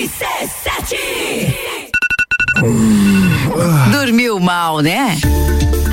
Dormiu mal, né?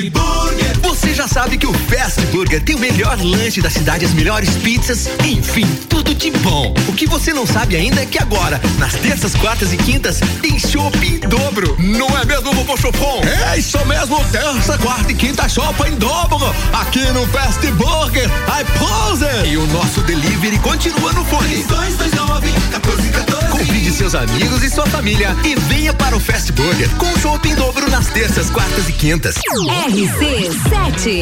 Burger. Você já sabe que o Fast Burger tem o melhor lanche da cidade, as melhores pizzas, enfim, tudo de bom. O que você não sabe ainda é que agora, nas terças, quartas e quintas, tem shopping em dobro. Não é mesmo, vovô Chopon? É isso mesmo, terça, quarta e quinta, shopping em dobro. Aqui no Fast Burger, I pose. E o nosso delivery continua no fone. 229 1414. Convide seus amigos e sua família e venha para o Fast Burger com shopping em dobro nas terças, quartas e quintas. RC7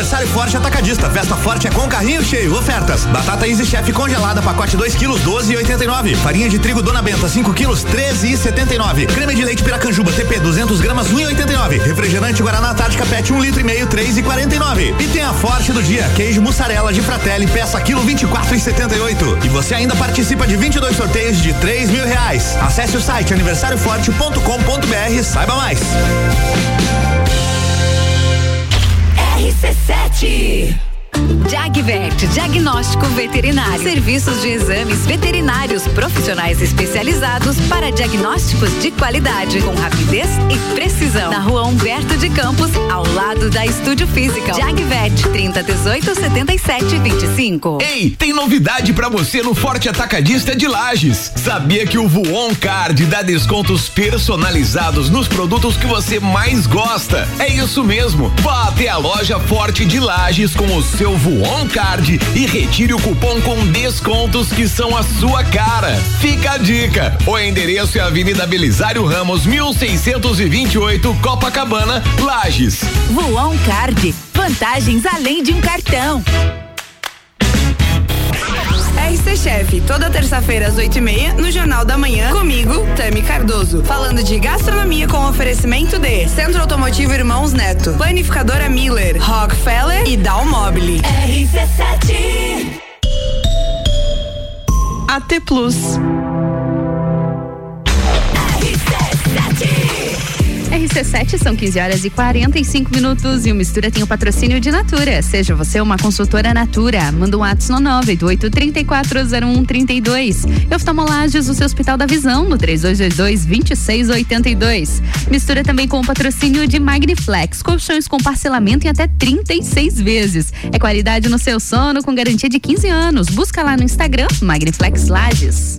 Aniversário Forte Atacadista. Festa Forte é com carrinho cheio. Ofertas. Batata Easy Chef congelada, pacote 2 quilos, 12,89. Farinha de trigo Dona Benta, 5 quilos, 13,79. Creme de leite Piracanjuba, TP, 200 gramas, 1,89. Refrigerante Guaraná Tática Pet, 1 um litro e meio, 3,49. E tem a Forte do dia, queijo mussarela de Fratelli, peça quilo 24,78. E você ainda participa de 22 sorteios de 3 mil reais. Acesse o site aniversarioforte.com.br, saiba mais. RC7 Jagvet, diagnóstico veterinário. Serviços de exames veterinários profissionais especializados para diagnósticos de qualidade, com rapidez e precisão. Na rua Humberto de Campos, ao lado da Estúdio Física. Jagvet, 30 18 77 25. Ei, tem novidade pra você no Forte Atacadista de Lages. Sabia que o Voon Card dá descontos personalizados nos produtos que você mais gosta? É isso mesmo. Vá até a loja Forte de Lages com o seu Voon Card e retire o cupom com descontos que são a sua cara. Fica a dica. O endereço é Avenida Belisário Ramos, 1628, Copacabana, Lages. Voon Card, vantagens além de um cartão. RC Chef, toda terça-feira às oito e meia, no Jornal da Manhã, comigo, Tami Cardoso. Falando de gastronomia com oferecimento de Centro Automotivo Irmãos Neto, Planificadora Miller, Rockefeller e Dalmobile. RC7 AT Plus. RC7 são 15 horas e 45 minutos e o Mistura tem o patrocínio de Natura. Seja você uma consultora Natura. Manda um WhatsApp no 988-340132. E oftalmolages, o seu Hospital da Visão, no 3222-2682. Mistura também com o patrocínio de Magniflex. Colchões com parcelamento em até 36 vezes. É qualidade no seu sono com garantia de 15 anos. Busca lá no Instagram, Magniflex Lages.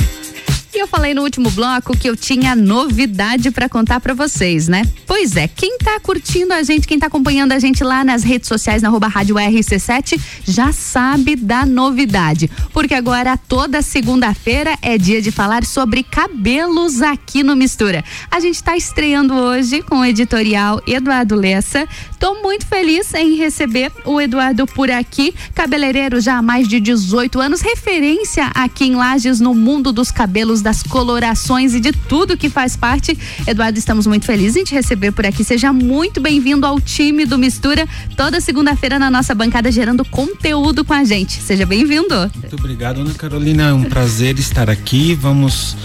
E eu falei no último bloco que eu tinha novidade para contar para vocês, né? Pois é, quem tá curtindo a gente, quem tá acompanhando a gente lá nas redes sociais, na arroba rádio RC7, já sabe da novidade. Porque agora, toda segunda-feira, é dia de falar sobre cabelos aqui no Mistura. A gente tá estreando hoje com o editorial Eduardo Lessa. Tô muito feliz em receber o Eduardo por aqui, cabeleireiro já há mais de 18 anos, referência aqui em Lages no mundo dos cabelos das colorações e de tudo que faz parte. Eduardo, estamos muito felizes em te receber por aqui. Seja muito bem-vindo ao time do Mistura, toda segunda-feira na nossa bancada, gerando conteúdo com a gente. Seja bem-vindo. Muito obrigado, Ana Carolina. É um prazer estar aqui. Vamos,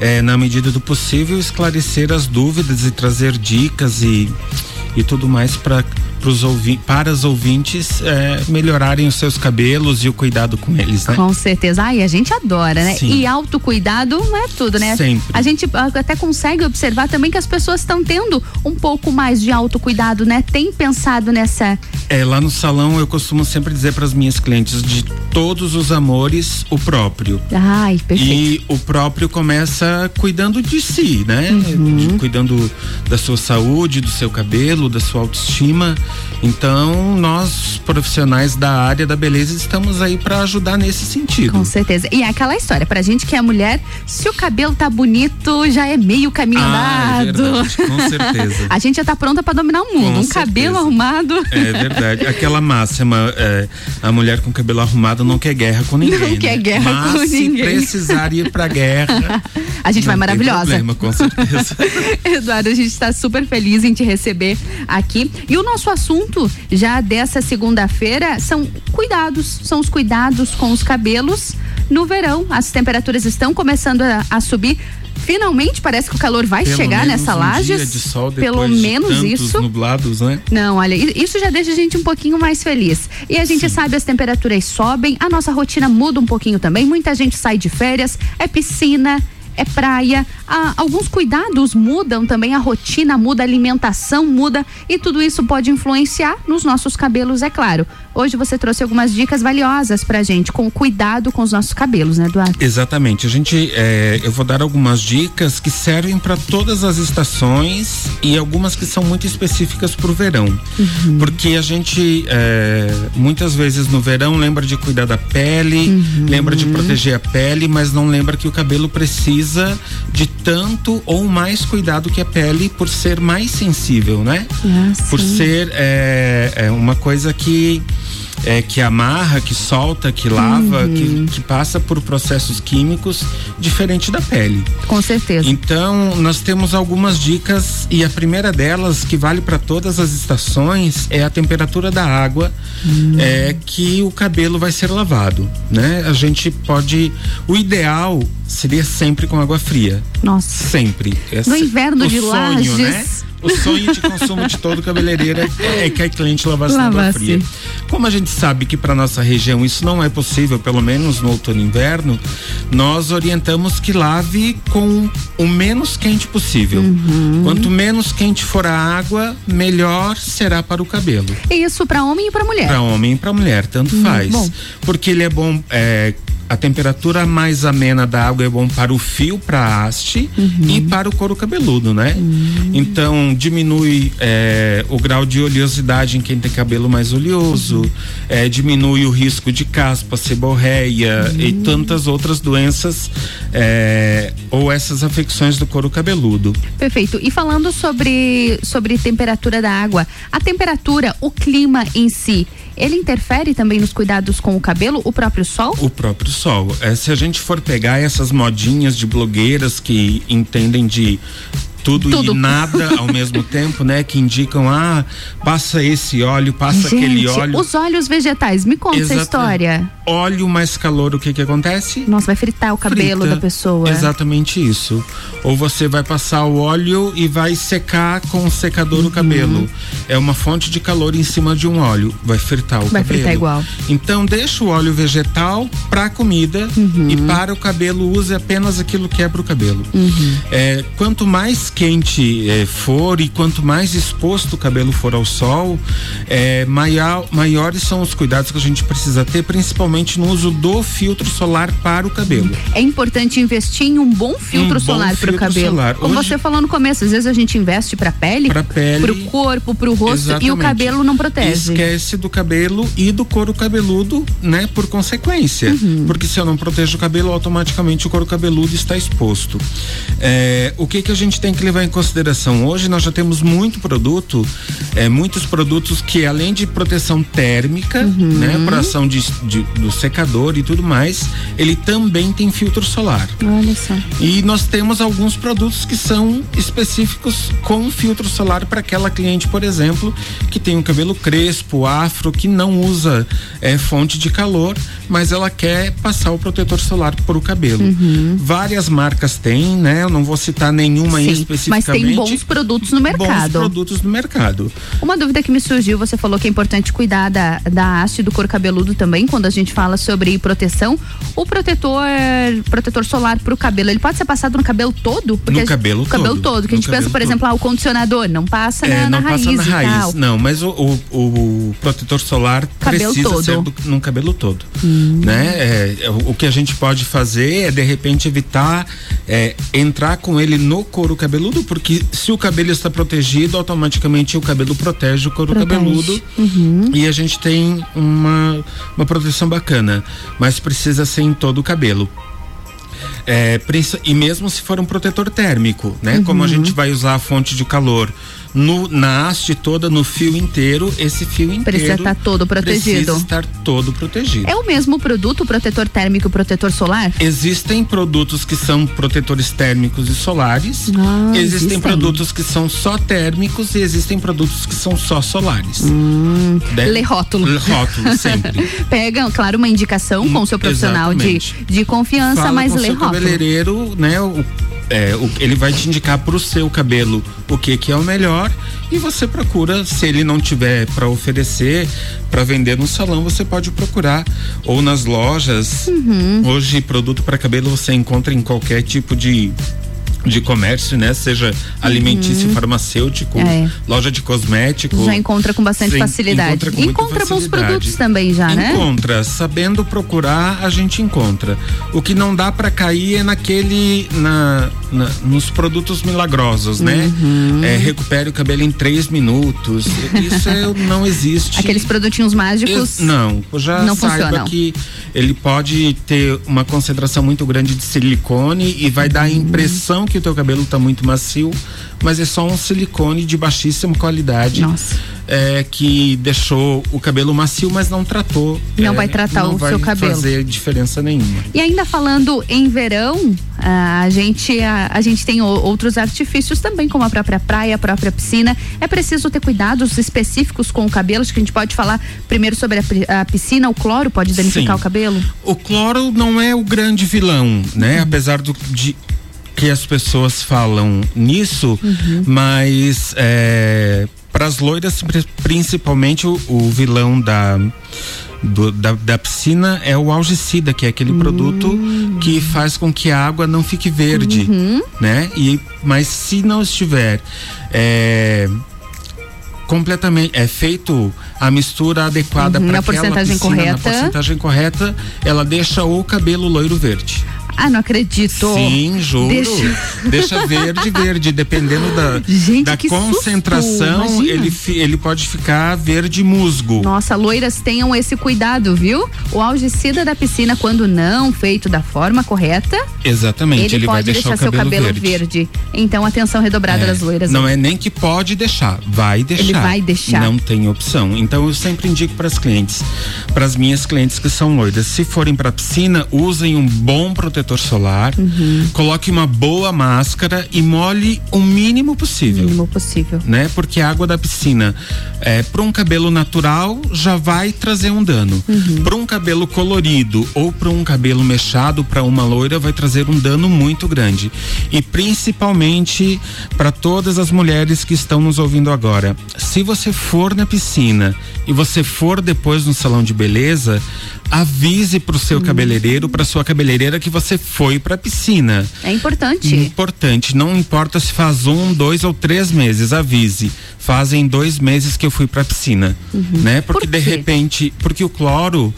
é, na medida do possível, esclarecer as dúvidas e trazer dicas e, e tudo mais para pros ouvi para os ouvintes é, melhorarem os seus cabelos e o cuidado com eles, né? Com certeza. Ai, a gente adora, né? Sim. E autocuidado não é tudo, né? Sempre. A gente ah, até consegue observar também que as pessoas estão tendo um pouco mais de autocuidado, né? Tem pensado nessa. É, lá no salão eu costumo sempre dizer para as minhas clientes de todos os amores o próprio. Ai, perfeito. E o próprio começa cuidando de si, né? Uhum. De- cuidando da sua saúde, do seu cabelo, da sua autoestima. Então, nós profissionais da área da beleza estamos aí para ajudar nesse sentido. Com certeza. E é aquela história, pra gente que é mulher, se o cabelo tá bonito, já é meio caminho Ah, é verdade, com certeza. (laughs) a gente já tá pronta pra dominar o mundo. Com um cabelo arrumado. É verdade. Aquela máxima, é, a mulher com cabelo arrumado não quer guerra com ninguém. Não né? quer guerra Mas com se ninguém. precisar ir pra guerra. (laughs) A gente vai maravilhosa. Problema, com certeza. (laughs) Eduardo, a gente está super feliz em te receber aqui. E o nosso assunto já dessa segunda-feira são cuidados, são os cuidados com os cabelos no verão. As temperaturas estão começando a, a subir. Finalmente parece que o calor vai Pelo chegar nessa um laje. de Pelo menos isso. nublados, né? Não, olha, isso já deixa a gente um pouquinho mais feliz. E a gente sabe as temperaturas sobem, a nossa rotina muda um pouquinho também. Muita gente sai de férias, é piscina, é praia. Ah, alguns cuidados mudam também, a rotina muda, a alimentação muda e tudo isso pode influenciar nos nossos cabelos, é claro. Hoje você trouxe algumas dicas valiosas pra gente com cuidado com os nossos cabelos, né, Eduardo? Exatamente. A gente, é, eu vou dar algumas dicas que servem para todas as estações e algumas que são muito específicas para o verão, Uhum. porque a gente é, muitas vezes no verão lembra de cuidar da pele, Uhum. lembra de proteger a pele, mas não lembra que o cabelo precisa de tanto ou mais cuidado que a pele por ser mais sensível, né? Ah, por ser é, é uma coisa que é, que amarra, que solta, que lava, Uhum. que, que passa por processos químicos diferente da pele. Com certeza. Então, nós temos algumas dicas e a primeira delas, que vale para todas as estações, é a temperatura da água Hum. é que o cabelo vai ser lavado, né? A gente pode, o ideal seria sempre com água fria. Nossa. Sempre. No inverno de sonho, né? Lages. O sonho de consumo de todo cabeleireiro é, (laughs) é que a cliente lavasse na água fria. Como a gente sabe que para nossa região isso não é possível, pelo menos no outono e inverno, nós orientamos que lave com o menos quente possível. Uhum. Quanto menos quente for a água, melhor será para o cabelo. Isso pra homem e pra mulher. Para homem e para mulher, tanto Hum, faz. bom. Porque ele é bom. é, a temperatura mais amena da água é bom para o fio, para a haste Uhum. e para o couro cabeludo, né? Hum. Então diminui é, o grau de oleosidade em quem tem cabelo mais oleoso, Uhum. é, diminui o risco de caspa, seborreia e Hum. tantas outras doenças é, ou essas afecções do couro cabeludo. Perfeito. E falando sobre, sobre temperatura da água, a temperatura, o clima em si, ele interfere também nos cuidados com o cabelo, o próprio sol? O próprio sol. É, se a gente for pegar essas modinhas de blogueiras que entendem de tudo, Tudo. e nada ao mesmo (laughs) tempo, né? Que indicam, ah, passa esse óleo, passa Gente, aquele óleo. os óleos vegetais, me conta essa Exata- história. Óleo mais calor, o que que acontece? Nossa, vai fritar o cabelo Frita. da pessoa. Exatamente isso. Ou você vai passar o óleo e vai secar com o secador Uhum. o cabelo. É uma fonte de calor em cima de um óleo. Vai fritar o Vai cabelo. fritar igual. Então deixa o óleo vegetal para comida Uhum. e para o cabelo use apenas aquilo que é para o cabelo. Uhum. É, quanto mais quente é, for e quanto mais exposto o cabelo for ao sol, é, maior- maiores são os cuidados que a gente precisa ter, principalmente no uso do filtro solar para o cabelo. É importante investir em um bom filtro Um solar para o cabelo. solar. Como Hoje- você falou no começo, às vezes a gente investe para pele, Pra pele. pro corpo, pro rosto e o Exatamente. cabelo não protege. Esquece do cabelo e do couro cabeludo, né? Por consequência. Uhum. Porque se eu não protejo o cabelo, automaticamente o couro cabeludo está exposto. É, o que que a gente tem que levar em consideração? Hoje nós já temos muito produto, é, muitos produtos que além de proteção térmica, Uhum. né? Por ação de, de- do secador e tudo mais, ele também tem filtro solar. Olha só. E nós temos alguns produtos que são específicos com filtro solar para aquela cliente, por exemplo, que tem um cabelo crespo, afro, que não usa é, fonte de calor, mas ela quer passar o protetor solar para o cabelo. Uhum. Várias marcas têm, né? Eu não vou citar nenhuma aí Sim, mas especificamente. tem bons produtos no Bons mercado. produtos no mercado. Uma dúvida que me surgiu, você falou que é importante cuidar da, da haste do couro cabeludo também, quando a gente fala sobre proteção. O protetor protetor solar pro cabelo, ele pode ser passado no cabelo todo? No a gente- cabelo no cabelo todo. todo. Que a No gente pensa, cabelo por todo. exemplo, ah, o condicionador não passa É, na, na não raiz passa na raiz, não, mas o, o, o protetor solar Cabelo precisa todo. ser do, num cabelo todo, Hum. né? É, o o que a gente pode fazer é de repente evitar é, entrar com ele no couro cabeludo, porque se o cabelo está protegido, automaticamente o cabelo protege o couro Protege. cabeludo Uhum. e a gente tem uma, uma proteção bacana, mas precisa ser em todo o cabelo. É, e mesmo se for um protetor térmico, né? Uhum. Como a gente vai usar a fonte de calor no, na haste toda, no fio inteiro, esse fio inteiro Precisa estar todo protegido. Precisa estar todo protegido. É o mesmo produto, o protetor térmico e o protetor solar? Existem produtos que são protetores térmicos e solares. Ah, existem, existem. produtos que são só térmicos e existem produtos que são só solares. Hum, lê rótulo. Lê rótulo, sempre. (laughs) Pega, claro, uma indicação com o seu profissional de, de confiança, Fala mas com lê seu rótulo. cabeleireiro, né? O, é, o- ele vai te indicar pro seu cabelo o que que é o melhor e você procura, se ele não tiver para oferecer, para vender no salão, você pode procurar ou nas lojas. Uhum. Hoje produto para cabelo você encontra em qualquer tipo de de comércio, né? Seja alimentício, farmacêutico, Uhum. É. loja de cosmético. Já encontra com bastante Sim, facilidade. encontra com bons facilidade. produtos também já, né? Encontra, sabendo procurar, a gente encontra. O que não dá pra cair é naquele, na, na- nos produtos milagrosos, né? Uhum. É, recupere o cabelo em três minutos. Isso é- (laughs) não existe. Aqueles produtinhos mágicos. Ex- Não, já não saiba funcionam. que ele pode ter uma concentração muito grande de silicone e vai dar a Uhum. impressão que o teu cabelo está muito macio, mas é só um silicone de baixíssima qualidade. É, que deixou o cabelo macio, mas não tratou. Não é, vai tratar não o vai seu cabelo. fazer diferença nenhuma. E ainda falando em verão, a gente a, a gente tem outros artifícios também, como a própria praia, a própria piscina. É preciso ter cuidados específicos com o cabelo. Acho que a gente pode falar primeiro sobre a, a piscina. O cloro pode danificar Sim. o cabelo? O cloro não é o grande vilão, né? Apesar do, de que as pessoas falam nisso, mas para as loiras pri- principalmente o, o vilão da, do- da da piscina é o algicida, que é aquele produto que faz com que a água não fique verde, né? E mas se não estiver é, completamente é feito a mistura adequada Uhum, para na aquela porcentagem piscina, na correta. porcentagem correta, ela deixa o cabelo loiro verde. Ah, não acredito. Sim, juro. Deixa- Deixa, verde, verde, dependendo da, Gente, da susto, concentração, ele, ele pode ficar verde musgo. Nossa, loiras tenham esse cuidado, viu? O algicida da piscina, quando não feito da forma correta, Exatamente, ele, ele, pode deixar, deixar, cabelo, seu cabelo verde. verde. Então, atenção redobrada É, das loiras. Não é nem que pode deixar, vai deixar. Ele vai deixar. Não tem opção. Então eu sempre indico para as clientes, para as minhas clientes que são loiras, se forem para piscina, usem um bom protetor protetor solar, coloque uma boa máscara e molhe o mínimo possível. mínimo possível. Né? Porque a água da piscina, é, para um cabelo natural, já vai trazer um dano. Para um cabelo colorido ou para um cabelo mechado, para uma loira, vai trazer um dano muito grande. E principalmente para todas as mulheres que estão nos ouvindo agora. Se você for na piscina e você for depois no salão de beleza, avise pro seu cabeleireiro, para sua cabeleireira que você foi pra piscina. É importante. Importante, não importa se faz um, dois ou três meses, avise. Fazem dois meses que eu fui pra piscina, né? Porque de repente, porque o cloro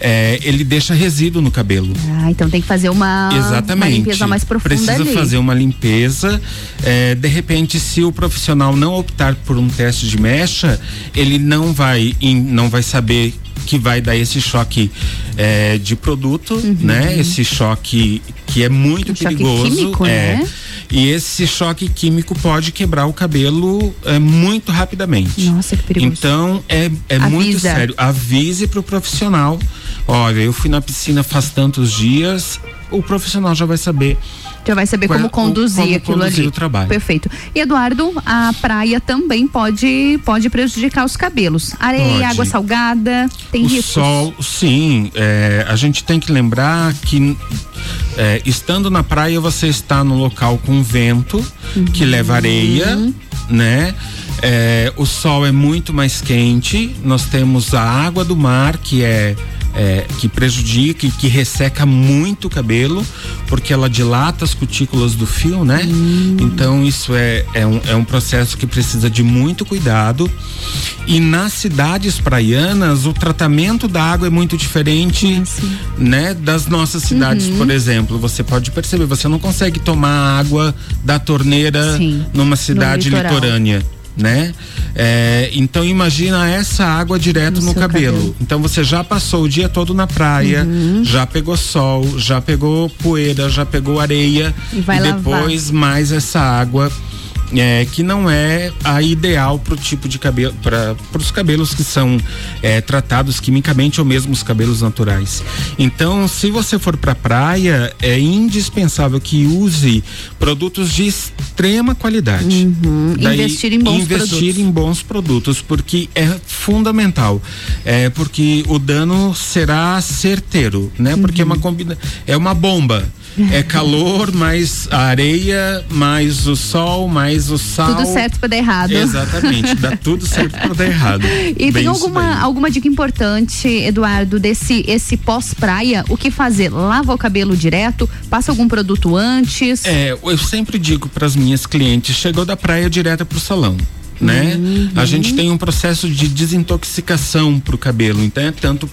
é, ele deixa resíduo no cabelo. Ah, então tem que fazer uma, Exatamente. uma limpeza mais profunda Precisa ali. fazer uma limpeza. É, de repente, se o profissional não optar por um teste de mecha, ele não vai, não vai saber que vai dar esse choque é, de produto, né? Esse choque que é muito Uhum. Um perigoso. químico, é. né? E esse choque químico pode quebrar o cabelo é, muito rapidamente. Nossa, que perigoso. Então é, é muito sério. Avise pro profissional. Olha, eu fui na piscina faz tantos dias. O profissional já vai saber. Já vai saber Qual é como o- conduzir como aquilo conduzir ali. o trabalho. Perfeito. E Eduardo, a praia também pode pode prejudicar os cabelos. Areia, Pode. água salgada, tem o riscos. sol, sim. é, a gente tem que lembrar que é, estando na praia você está no local com vento que leva areia, né? É, o sol é muito mais quente. Nós temos a água do mar que é é, que prejudica e que resseca muito o cabelo, porque ela dilata as cutículas do fio, né? Então isso é, é, um, é um processo que precisa de muito cuidado. E nas cidades praianas, o tratamento da água é muito diferente, né? Das nossas cidades, Uhum. por exemplo. Você pode perceber, você não consegue tomar água da torneira numa cidade litorânea né? É, então imagina essa água direto no, seu cabelo. cabelo. Então você já passou o dia todo na praia, Uhum. já pegou sol, já pegou poeira, já pegou areia E vai lavar. depois mais essa água. É, que não é a ideal para o tipo de cabelo, para os cabelos que são é, tratados quimicamente ou mesmo os cabelos naturais. Então, se você for para praia, é indispensável que use produtos de extrema qualidade. Investir em bons investir produtos. em bons produtos, porque é fundamental. É porque o dano será certeiro, né? Porque é Uhum. uma combina, é uma bomba. É calor, mais a areia, mais o sol, mais o sal. Tudo certo pra dar errado. Exatamente, dá tudo certo pra dar errado. (laughs) E Bem tem alguma, alguma dica importante, Eduardo, desse esse pós-praia? O que fazer? Lava o cabelo direto? Passa algum produto antes? É, eu sempre digo para as minhas clientes, chegou da praia direto pro salão. Né? Uhum. A gente tem um processo de desintoxicação pro cabelo, então é tanto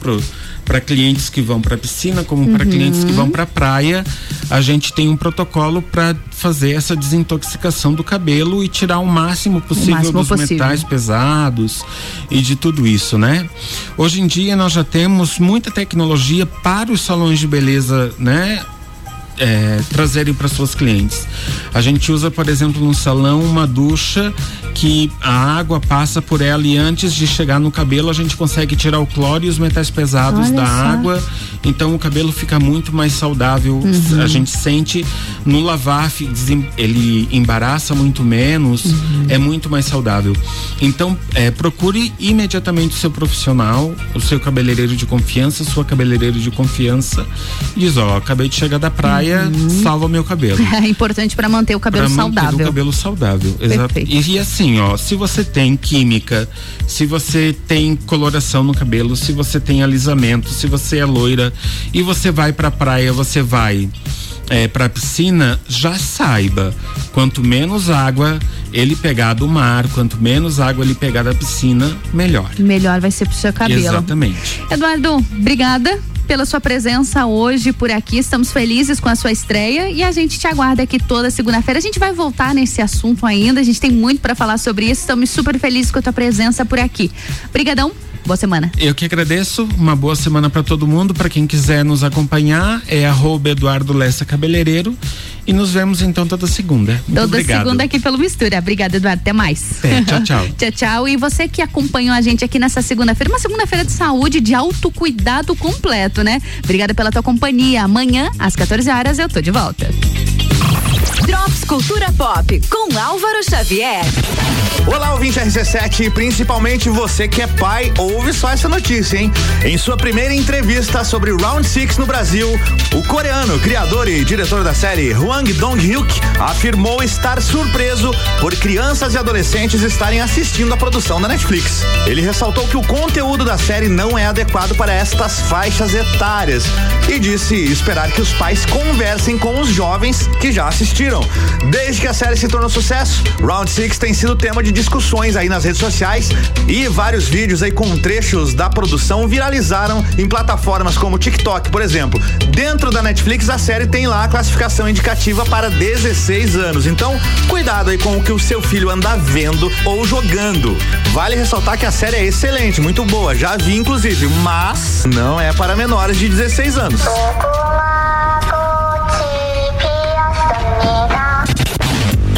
para clientes que vão para piscina como para Uhum. clientes que vão para praia. A gente tem um protocolo para fazer essa desintoxicação do cabelo e tirar o máximo possível máximo dos possível. metais pesados e de tudo isso, né? Hoje em dia nós já temos muita tecnologia para os salões de beleza, né? É, trazerem para suas clientes. A gente usa, por exemplo, no salão uma ducha que a água passa por ela e antes de chegar no cabelo a gente consegue tirar o cloro e os metais pesados Olha da só. água. Então o cabelo fica muito mais saudável. Uhum. A gente sente no lavar ele embaraça muito menos, Uhum. é muito mais saudável. Então é, procure imediatamente o seu profissional, o seu cabeleireiro de confiança, sua cabeleireira de confiança. Diz, ó, acabei de chegar da praia, salva meu cabelo. (laughs) É importante para manter o cabelo Pra manter saudável. o cabelo saudável, exato. E, e assim, ó, se você tem química, se você tem coloração no cabelo, se você tem alisamento, se você é loira e você vai pra praia, você vai é, pra piscina, já saiba, quanto menos água ele pegar do mar, quanto menos água ele pegar da piscina, melhor. Melhor vai ser pro seu cabelo. Exatamente. Eduardo, obrigada pela sua presença hoje por aqui. Estamos felizes com a sua estreia e a gente te aguarda aqui toda segunda-feira. A gente vai voltar nesse assunto ainda. A gente tem muito para falar sobre isso. Estamos super felizes com a tua presença por aqui. Obrigadão. Boa semana. Eu que agradeço, uma boa semana para todo mundo. Para quem quiser nos acompanhar, é arroba Eduardo Lessa Cabeleireiro. E nos vemos então toda segunda. Muito Toda obrigado. segunda aqui pelo Mistura. Obrigada, Eduardo. Até mais. É, tchau, tchau. (laughs) tchau, tchau. E você que acompanhou a gente aqui nessa segunda-feira, uma segunda-feira de saúde, de autocuidado completo, né? Obrigada pela tua companhia. Amanhã, às 14 horas, eu tô de volta. Drops Cultura Pop com Álvaro Xavier. Olá, ouvinte RC7, principalmente você que é pai, ouve só essa notícia, hein? Em sua primeira entrevista sobre Round Six no Brasil, o coreano, criador e diretor da série Hwang Dong-hyuk afirmou estar surpreso por crianças e adolescentes estarem assistindo a produção da Netflix. Ele ressaltou que o conteúdo da série não é adequado para estas faixas etárias e disse esperar que os pais conversem com os jovens que já assistiram. Desde que a série se tornou sucesso, Round Six tem sido tema de discussões aí nas redes sociais e vários vídeos aí com trechos da produção viralizaram em plataformas como TikTok, por exemplo. Dentro da Netflix, a série tem lá a classificação indicativa para 16 anos. Então, cuidado aí com o que o seu filho anda vendo ou jogando. Vale ressaltar que a série é excelente, muito boa, já vi inclusive, mas não é para menores de 16 anos.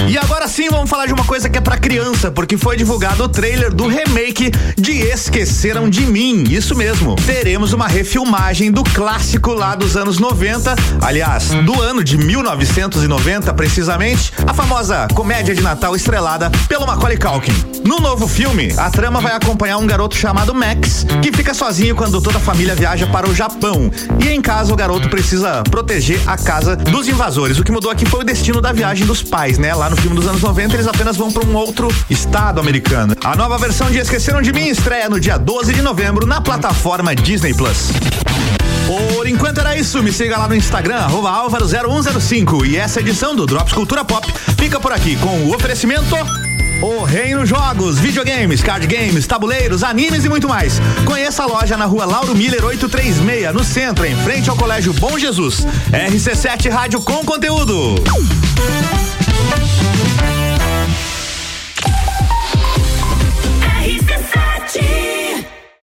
E agora sim vamos falar de uma coisa que é pra criança, porque foi divulgado o trailer do remake de Esqueceram de Mim. Isso mesmo. Teremos uma refilmagem do clássico lá dos anos 90, aliás, do ano de 1990 precisamente, a famosa comédia de Natal estrelada pelo Macaulay Culkin. No novo filme, a trama vai acompanhar um garoto chamado Max, que fica sozinho quando toda a família viaja para o Japão. E em casa o garoto precisa proteger a casa dos invasores. O que mudou aqui foi o destino da viagem dos pais, né? Lá no filme dos anos 90, eles apenas vão para um outro estado americano. A nova versão de Esqueceram de Mim estreia no dia 12 de novembro na plataforma Disney Plus. Por enquanto era isso, me siga lá no Instagram, arroba álvaro0105 e essa edição do Drops Cultura Pop fica por aqui com o oferecimento o Reino Jogos, videogames, card games, tabuleiros, animes e muito mais. Conheça a loja na rua Lauro Miller 836, no centro, em frente ao Colégio Bom Jesus. RC7 Rádio com conteúdo. RC7